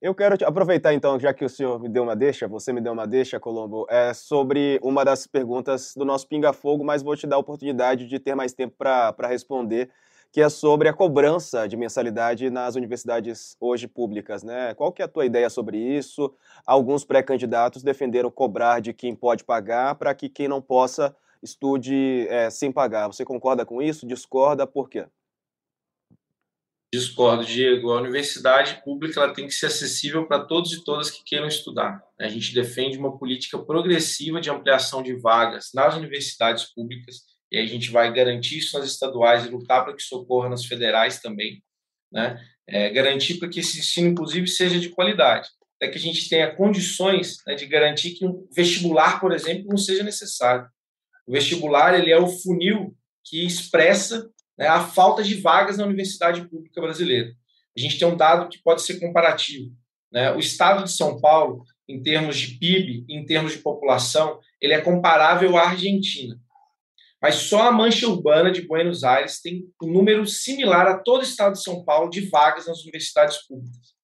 Eu quero aproveitar, então, já que o senhor me deu uma deixa, você me deu uma deixa, Colombo, é sobre uma das perguntas do nosso Pinga Fogo, mas vou te dar a oportunidade de ter mais tempo para responder, que é sobre a cobrança de mensalidade nas universidades hoje públicas. Né? Qual que é a tua ideia sobre isso? Alguns pré-candidatos defenderam cobrar de quem pode pagar para que quem não possa estude é, sem pagar. Você concorda com isso? Discorda? Por quê? Discordo, Diego. A universidade pública ela tem que ser acessível para todos e todas que queiram estudar. A gente defende uma política progressiva de ampliação de vagas nas universidades públicas e a gente vai garantir isso nas estaduais e lutar para que isso ocorra nas federais também. Né? É, garantir para que esse ensino, inclusive, seja de qualidade. Até que a gente tenha condições né, de garantir que um vestibular, por exemplo, não seja necessário. O vestibular ele é o funil que expressa né, a falta de vagas na universidade pública brasileira. A gente tem um dado que pode ser comparativo. Né? O estado de São Paulo, em termos de PIB, em termos de população, ele é comparável à Argentina. Mas só a mancha urbana de Buenos Aires tem um número similar a todo o estado de São Paulo de vagas nas universidades públicas.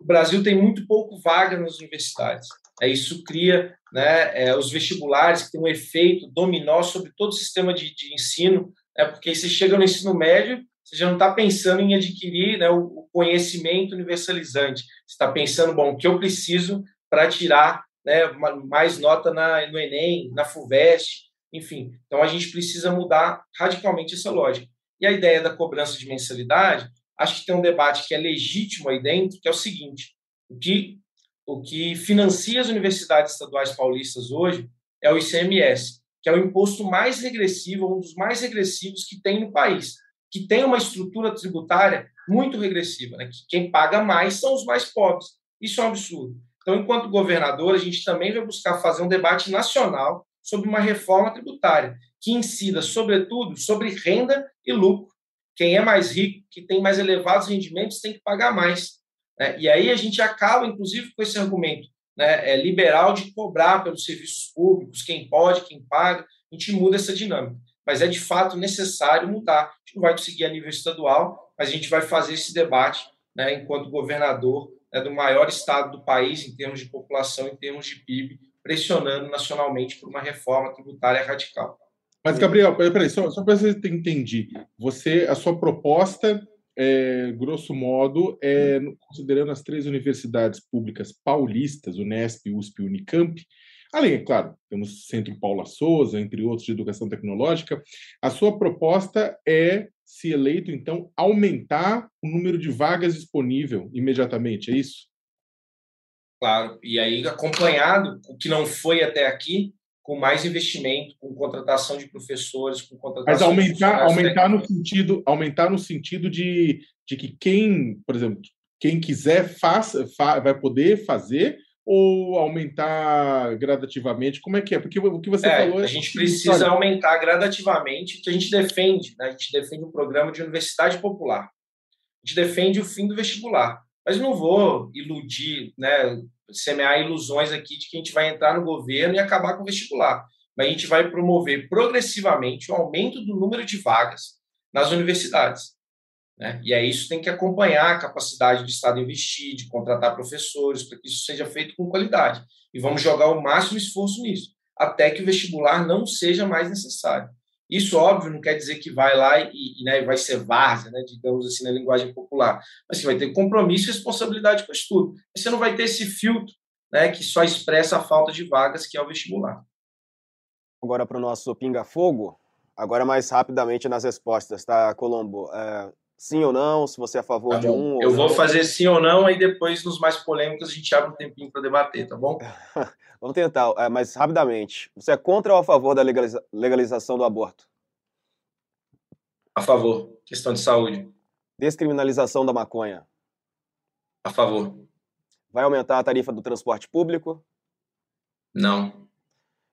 O Brasil tem muito pouco vaga nas universidades. É, isso cria né, é, os vestibulares, que tem um efeito dominó sobre todo o sistema de, de ensino, é porque você chega no ensino médio, você já não está pensando em adquirir né, o, conhecimento universalizante. Você está pensando, bom, o que eu preciso para tirar né, mais nota na, no Enem, na FUVEST, enfim. Então, a gente precisa mudar radicalmente essa lógica. E a ideia da cobrança de mensalidade, acho que tem um debate que é legítimo aí dentro, que é o seguinte, o que, o que financia as universidades estaduais paulistas hoje é o ICMS que é o imposto mais regressivo, um dos mais regressivos que tem no país, que tem uma estrutura tributária muito regressiva, né? que quem paga mais são os mais pobres. Isso é um absurdo. Então, enquanto governador, a gente também vai buscar fazer um debate nacional sobre uma reforma tributária que incida, sobretudo, sobre renda e lucro. Quem é mais rico, que tem mais elevados rendimentos, tem que pagar mais. Né? E aí a gente acaba, inclusive, com esse argumento né, é, liberal de cobrar pelos serviços públicos, quem pode, quem paga, a gente muda essa dinâmica. Mas é de fato necessário mudar. A gente não vai conseguir a nível estadual, mas a gente vai fazer esse debate né, enquanto governador né, do maior estado do país, em termos de população, em termos de PIB, pressionando nacionalmente por uma reforma tributária radical. Mas, Gabriel, peraí, só, só para você entender, você, a sua proposta é, grosso modo, é, considerando as três universidades públicas paulistas, Unesp, USP e Unicamp, além, é claro, temos o Centro Paula Souza, entre outros, de educação tecnológica, a sua proposta é, se eleito, então, aumentar o número de vagas disponível imediatamente, é isso? Claro, e aí acompanhado, o que não foi até aqui, com mais investimento, com contratação de professores, com contratação Mas aumentar, aumentar no sentido, aumentar no sentido de, de que quem, por exemplo, quem quiser faça, fa, vai poder fazer ou aumentar gradativamente? Como é que é? Porque o que você é, falou. É a gente precisa aumentar gradativamente, que a gente defende, né? a gente defende um programa de universidade popular. A gente defende o fim do vestibular. Mas não vou iludir, né, semear ilusões aqui de que a gente vai entrar no governo e acabar com o vestibular. Mas a gente vai promover progressivamente o aumento do número de vagas nas universidades. Né? E aí isso tem que acompanhar a capacidade do Estado investir, de contratar professores, para que isso seja feito com qualidade. E vamos jogar o máximo esforço nisso, até que o vestibular não seja mais necessário. Isso, óbvio, não quer dizer que vai lá e, e né, vai ser várzea, né, digamos assim, na linguagem popular, mas que vai ter compromisso e responsabilidade com o estudo. Você não vai ter esse filtro né, que só expressa a falta de vagas, que é o vestibular. Agora para o nosso pinga-fogo, agora mais rapidamente nas respostas, tá, Colombo? É, sim ou não, se você é a favor tá de um Eu vou não. fazer sim ou não, aí depois, nos mais polêmicos, a gente abre um tempinho para debater, tá bom? Vamos tentar, é, mas rapidamente. Você é contra ou a favor da legaliza legalização do aborto? A favor. Questão de saúde. Descriminalização da maconha? A favor. Vai aumentar a tarifa do transporte público? Não.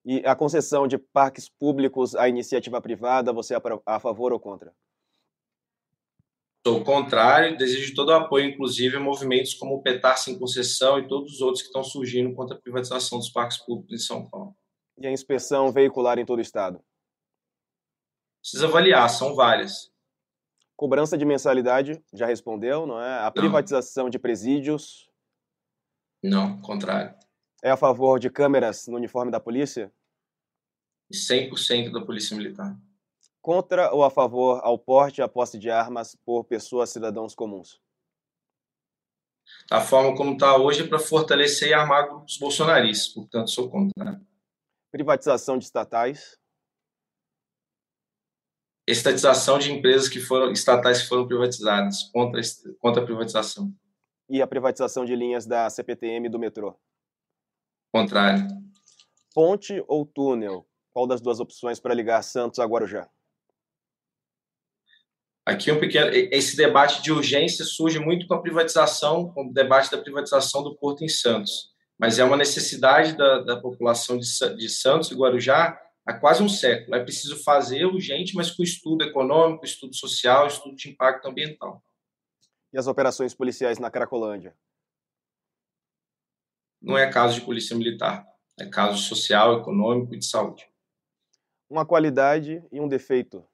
E a concessão de parques públicos à iniciativa privada, você é a favor ou contra? Sou contrário, desejo todo o apoio, inclusive, a movimentos como o Petar Sem Concessão e todos os outros que estão surgindo contra a privatização dos parques públicos em São Paulo. E a inspeção veicular em todo o Estado? Precisa avaliar, são várias. Cobrança de mensalidade, já respondeu, não é? A privatização não. de presídios. Não, contrário. É a favor de câmeras no uniforme da polícia? 100% da polícia militar. Contra ou a favor ao porte e à posse de armas por pessoas cidadãos comuns? A forma como está hoje é para fortalecer e armar grupos bolsonaristas, portanto, sou contra. Né? Privatização de estatais? Estatização de empresas que foram estatais que foram privatizadas, contra, contra a privatização. E a privatização de linhas da CPTM do metrô? Contrário. Ponte ou túnel? Qual das duas opções para ligar Santos a Guarujá? Aqui um pequeno, esse debate de urgência surge muito com a privatização, com o debate da privatização do Porto em Santos. Mas é uma necessidade da, da população de, de Santos e Guarujá há quase um século. É preciso fazer urgente, mas com estudo econômico, estudo social, estudo de impacto ambiental. E as operações policiais na Cracolândia? Não é caso de polícia militar, é caso social, econômico e de saúde. Uma qualidade e um defeito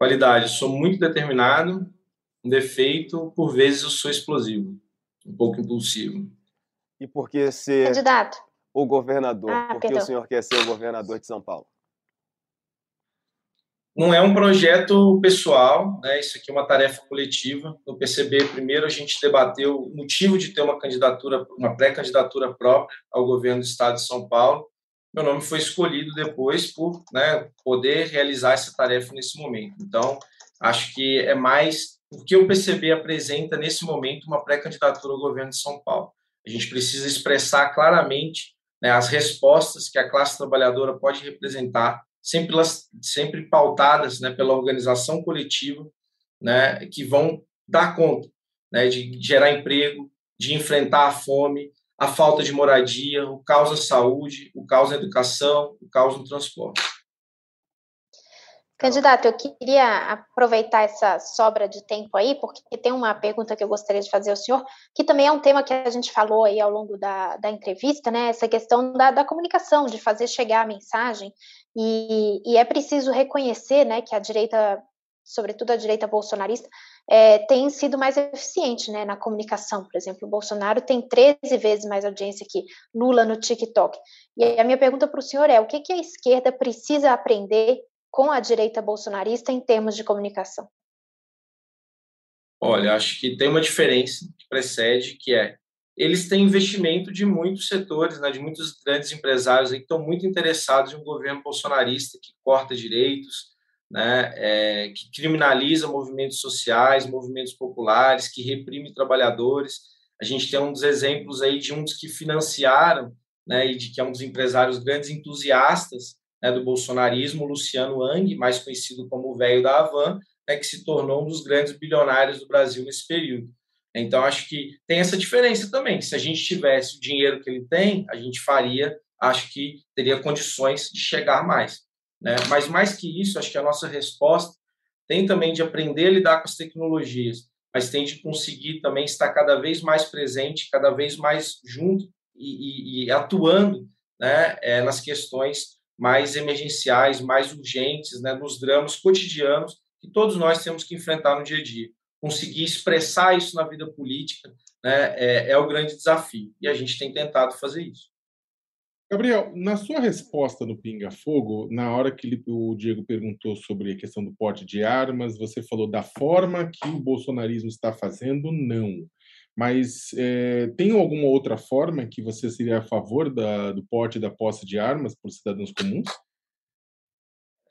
Qualidade, sou muito determinado. Um defeito, por vezes eu sou explosivo, um pouco impulsivo. E por que ser Candidato. o governador? Ah, por que o senhor quer ser o governador de São Paulo? Não é um projeto pessoal, né? isso aqui é uma tarefa coletiva. No PCB, primeiro, a gente debateu o motivo de ter uma candidatura, uma pré-candidatura própria ao governo do estado de São Paulo meu nome foi escolhido depois por né, poder realizar essa tarefa nesse momento. Então, acho que é mais porque o PCB apresenta nesse momento uma pré-candidatura ao governo de São Paulo. A gente precisa expressar claramente né, as respostas que a classe trabalhadora pode representar, sempre, sempre pautadas né, pela organização coletiva, né, que vão dar conta né, de gerar emprego, de enfrentar a fome, a falta de moradia, o caos na saúde, o caos na educação, o caos no transporte. Candidato, eu queria aproveitar essa sobra de tempo aí, porque tem uma pergunta que eu gostaria de fazer ao senhor, que também é um tema que a gente falou aí ao longo da, da entrevista, né? Essa questão da, da comunicação, de fazer chegar a mensagem, e, e é preciso reconhecer, né, que a direita, sobretudo a direita bolsonarista, é, tem sido mais eficiente né, na comunicação. Por exemplo, o Bolsonaro tem 13 vezes mais audiência que Lula no TikTok. E a minha pergunta para o senhor é: o que, que a esquerda precisa aprender com a direita bolsonarista em termos de comunicação? Olha, acho que tem uma diferença que precede, que é eles têm investimento de muitos setores, né, de muitos grandes empresários aí que estão muito interessados em um governo bolsonarista que corta direitos, né, é, que criminaliza movimentos sociais, movimentos populares, que reprime trabalhadores. A gente tem um dos exemplos aí de um dos que financiaram, né, e de que é um dos empresários grandes entusiastas né, do bolsonarismo, Luciano Ang, mais conhecido como o velho da Havan, né, que se tornou um dos grandes bilionários do Brasil nesse período. Então, acho que tem essa diferença também. Se a gente tivesse o dinheiro que ele tem, a gente faria, acho que teria condições de chegar mais. Né? Mas mais que isso, acho que a nossa resposta tem também de aprender a lidar com as tecnologias, mas tem de conseguir também estar cada vez mais presente, cada vez mais junto e, e, e atuando né, é, nas questões mais emergenciais, mais urgentes, né, nos dramas cotidianos que todos nós temos que enfrentar no dia a dia. Conseguir expressar isso na vida política né, é, é o grande desafio, e a gente tem tentado fazer isso. Gabriel, na sua resposta no Pinga Fogo, na hora que o Diego perguntou sobre a questão do porte de armas, você falou da forma que o bolsonarismo está fazendo, não. Mas é, tem alguma outra forma que você seria a favor da, do porte e da posse de armas por cidadãos comuns?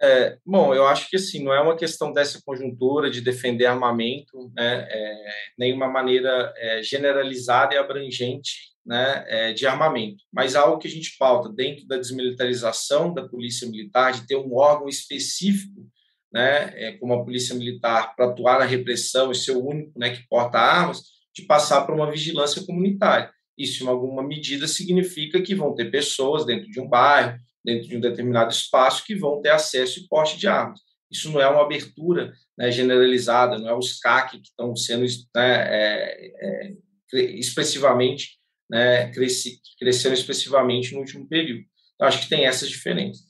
É, bom, eu acho que assim, não é uma questão dessa conjuntura de defender armamento, né, é, nem uma maneira é, generalizada e abrangente né, é, de armamento, mas algo que a gente pauta dentro da desmilitarização da polícia militar, de ter um órgão específico, né, é, como a polícia militar, para atuar na repressão e ser o único né, que porta armas, de passar para uma vigilância comunitária. Isso, em alguma medida, significa que vão ter pessoas dentro de um bairro, dentro de um determinado espaço, que vão ter acesso e porte de armas. Isso não é uma abertura né, generalizada, não é os CAC que estão sendo né, é, é, expressivamente, né, cresci, crescendo expressivamente no último período. Então, acho que tem essas diferenças.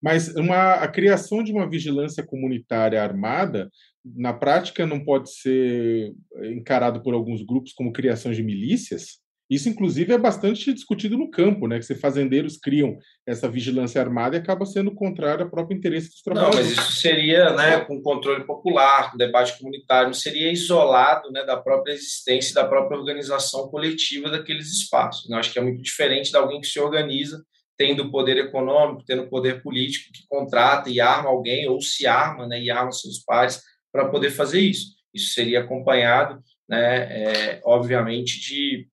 Mas uma, a criação de uma vigilância comunitária armada, na prática, não pode ser encarado por alguns grupos como criação de milícias? Isso, inclusive, é bastante discutido no campo, né? Que se fazendeiros criam essa vigilância armada e acaba sendo contrário ao próprio interesse dos trabalhadores. Não, mas isso seria, né, com controle popular, com debate comunitário, não seria isolado, né, da própria existência da própria organização coletiva daqueles espaços. Eu acho que é muito diferente de alguém que se organiza tendo poder econômico, tendo poder político, que contrata e arma alguém ou se arma, né, e arma seus pares para poder fazer isso. Isso seria acompanhado, né, é, obviamente, de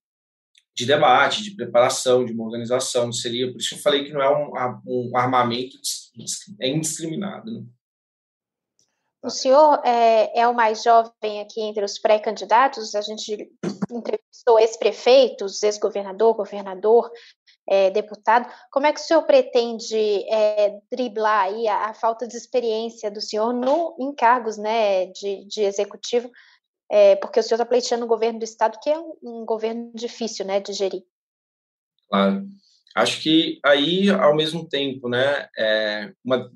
de debate, de preparação, de uma organização, seria, por isso que eu falei que não é um, um armamento é indiscriminado. Né? O senhor é, é, o mais jovem aqui entre os pré-candidatos, a gente entrevistou ex-prefeitos, ex-governador, governador, é, deputado, como é que o senhor pretende é, driblar a, a, falta de experiência do senhor no, em cargos né, de, de executivo é, porque o senhor está pleiteando o governo do Estado, que é um, governo difícil né, de gerir. Claro. Acho que aí, ao mesmo tempo, né, é uma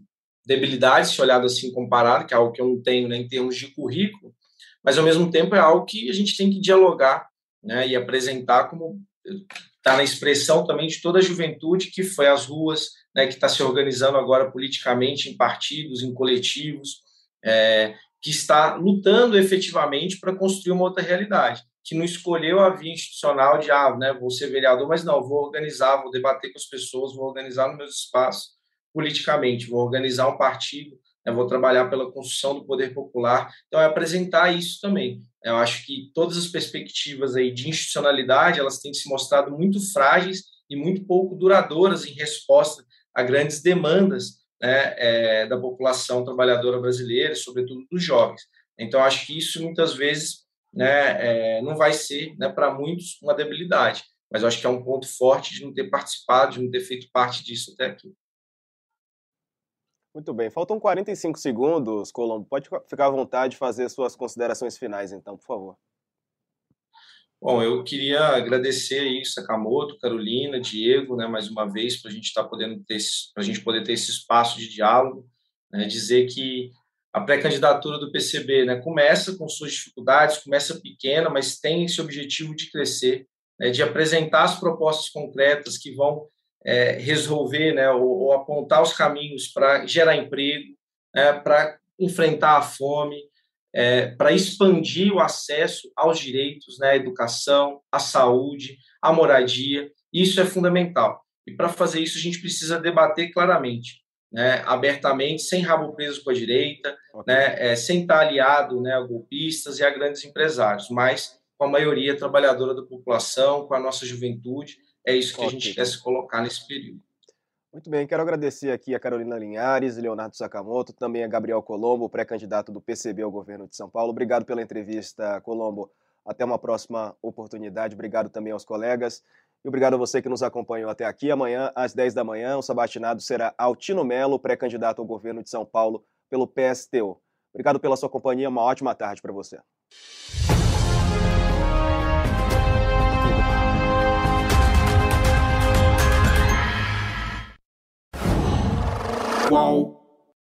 debilidade, se olhado assim comparado, que é algo que eu não tenho né, em termos de currículo, mas ao mesmo tempo é algo que a gente tem que dialogar né, e apresentar como está na expressão também de toda a juventude que foi às ruas, né, que está se organizando agora politicamente em partidos, em coletivos, é, que está lutando efetivamente para construir uma outra realidade, que não escolheu a via institucional de, ah, né, vou ser vereador, mas não, vou organizar, vou debater com as pessoas, vou organizar nos meus espaços politicamente, vou organizar um partido, né, vou trabalhar pela construção do poder popular. Então, é apresentar isso também. Eu acho que todas as perspectivas aí de institucionalidade, elas têm se mostrado muito frágeis e muito pouco duradouras em resposta a grandes demandas né, é, da população trabalhadora brasileira, sobretudo dos jovens. Então, acho que isso muitas vezes né, é, não vai ser, né, para muitos, uma debilidade, mas acho que é um ponto forte de não ter participado, de não ter feito parte disso até aqui. Muito bem, faltam 45 segundos, Colombo. Pode ficar à vontade de fazer suas considerações finais, então, por favor. Bom, eu queria agradecer aí Sakamoto, Carolina, Diego, né, mais uma vez para a gente estar tá podendo ter, para a gente poder ter esse espaço de diálogo, né, dizer que a pré-candidatura do PCB, né, começa com suas dificuldades, começa pequena, mas tem esse objetivo de crescer, né, de apresentar as propostas concretas que vão é, resolver, né, ou, ou, apontar os caminhos para gerar emprego, né, para enfrentar a fome, é, para expandir o acesso aos direitos, né, à educação, à saúde, à moradia. Isso é fundamental. E para fazer isso, a gente precisa debater claramente, né, abertamente, sem rabo preso com a direita, okay. né, é, sem estar aliado né, a golpistas e a grandes empresários, mas com a maioria trabalhadora da população, com a nossa juventude. É isso que okay. a gente quer se colocar nesse período. Muito bem, quero agradecer aqui a Carolina Linhares, Leonardo Sakamoto, também a Gabriel Colombo, pré-candidato do PCB ao governo de São Paulo. Obrigado pela entrevista, Colombo. Até uma próxima oportunidade. Obrigado também aos colegas. E obrigado a você que nos acompanhou até aqui. Amanhã, às 10 da manhã, o sabatinado será Altino Melo, pré-candidato ao governo de São Paulo pelo PSTU. Obrigado pela sua companhia. Uma ótima tarde para você. Qual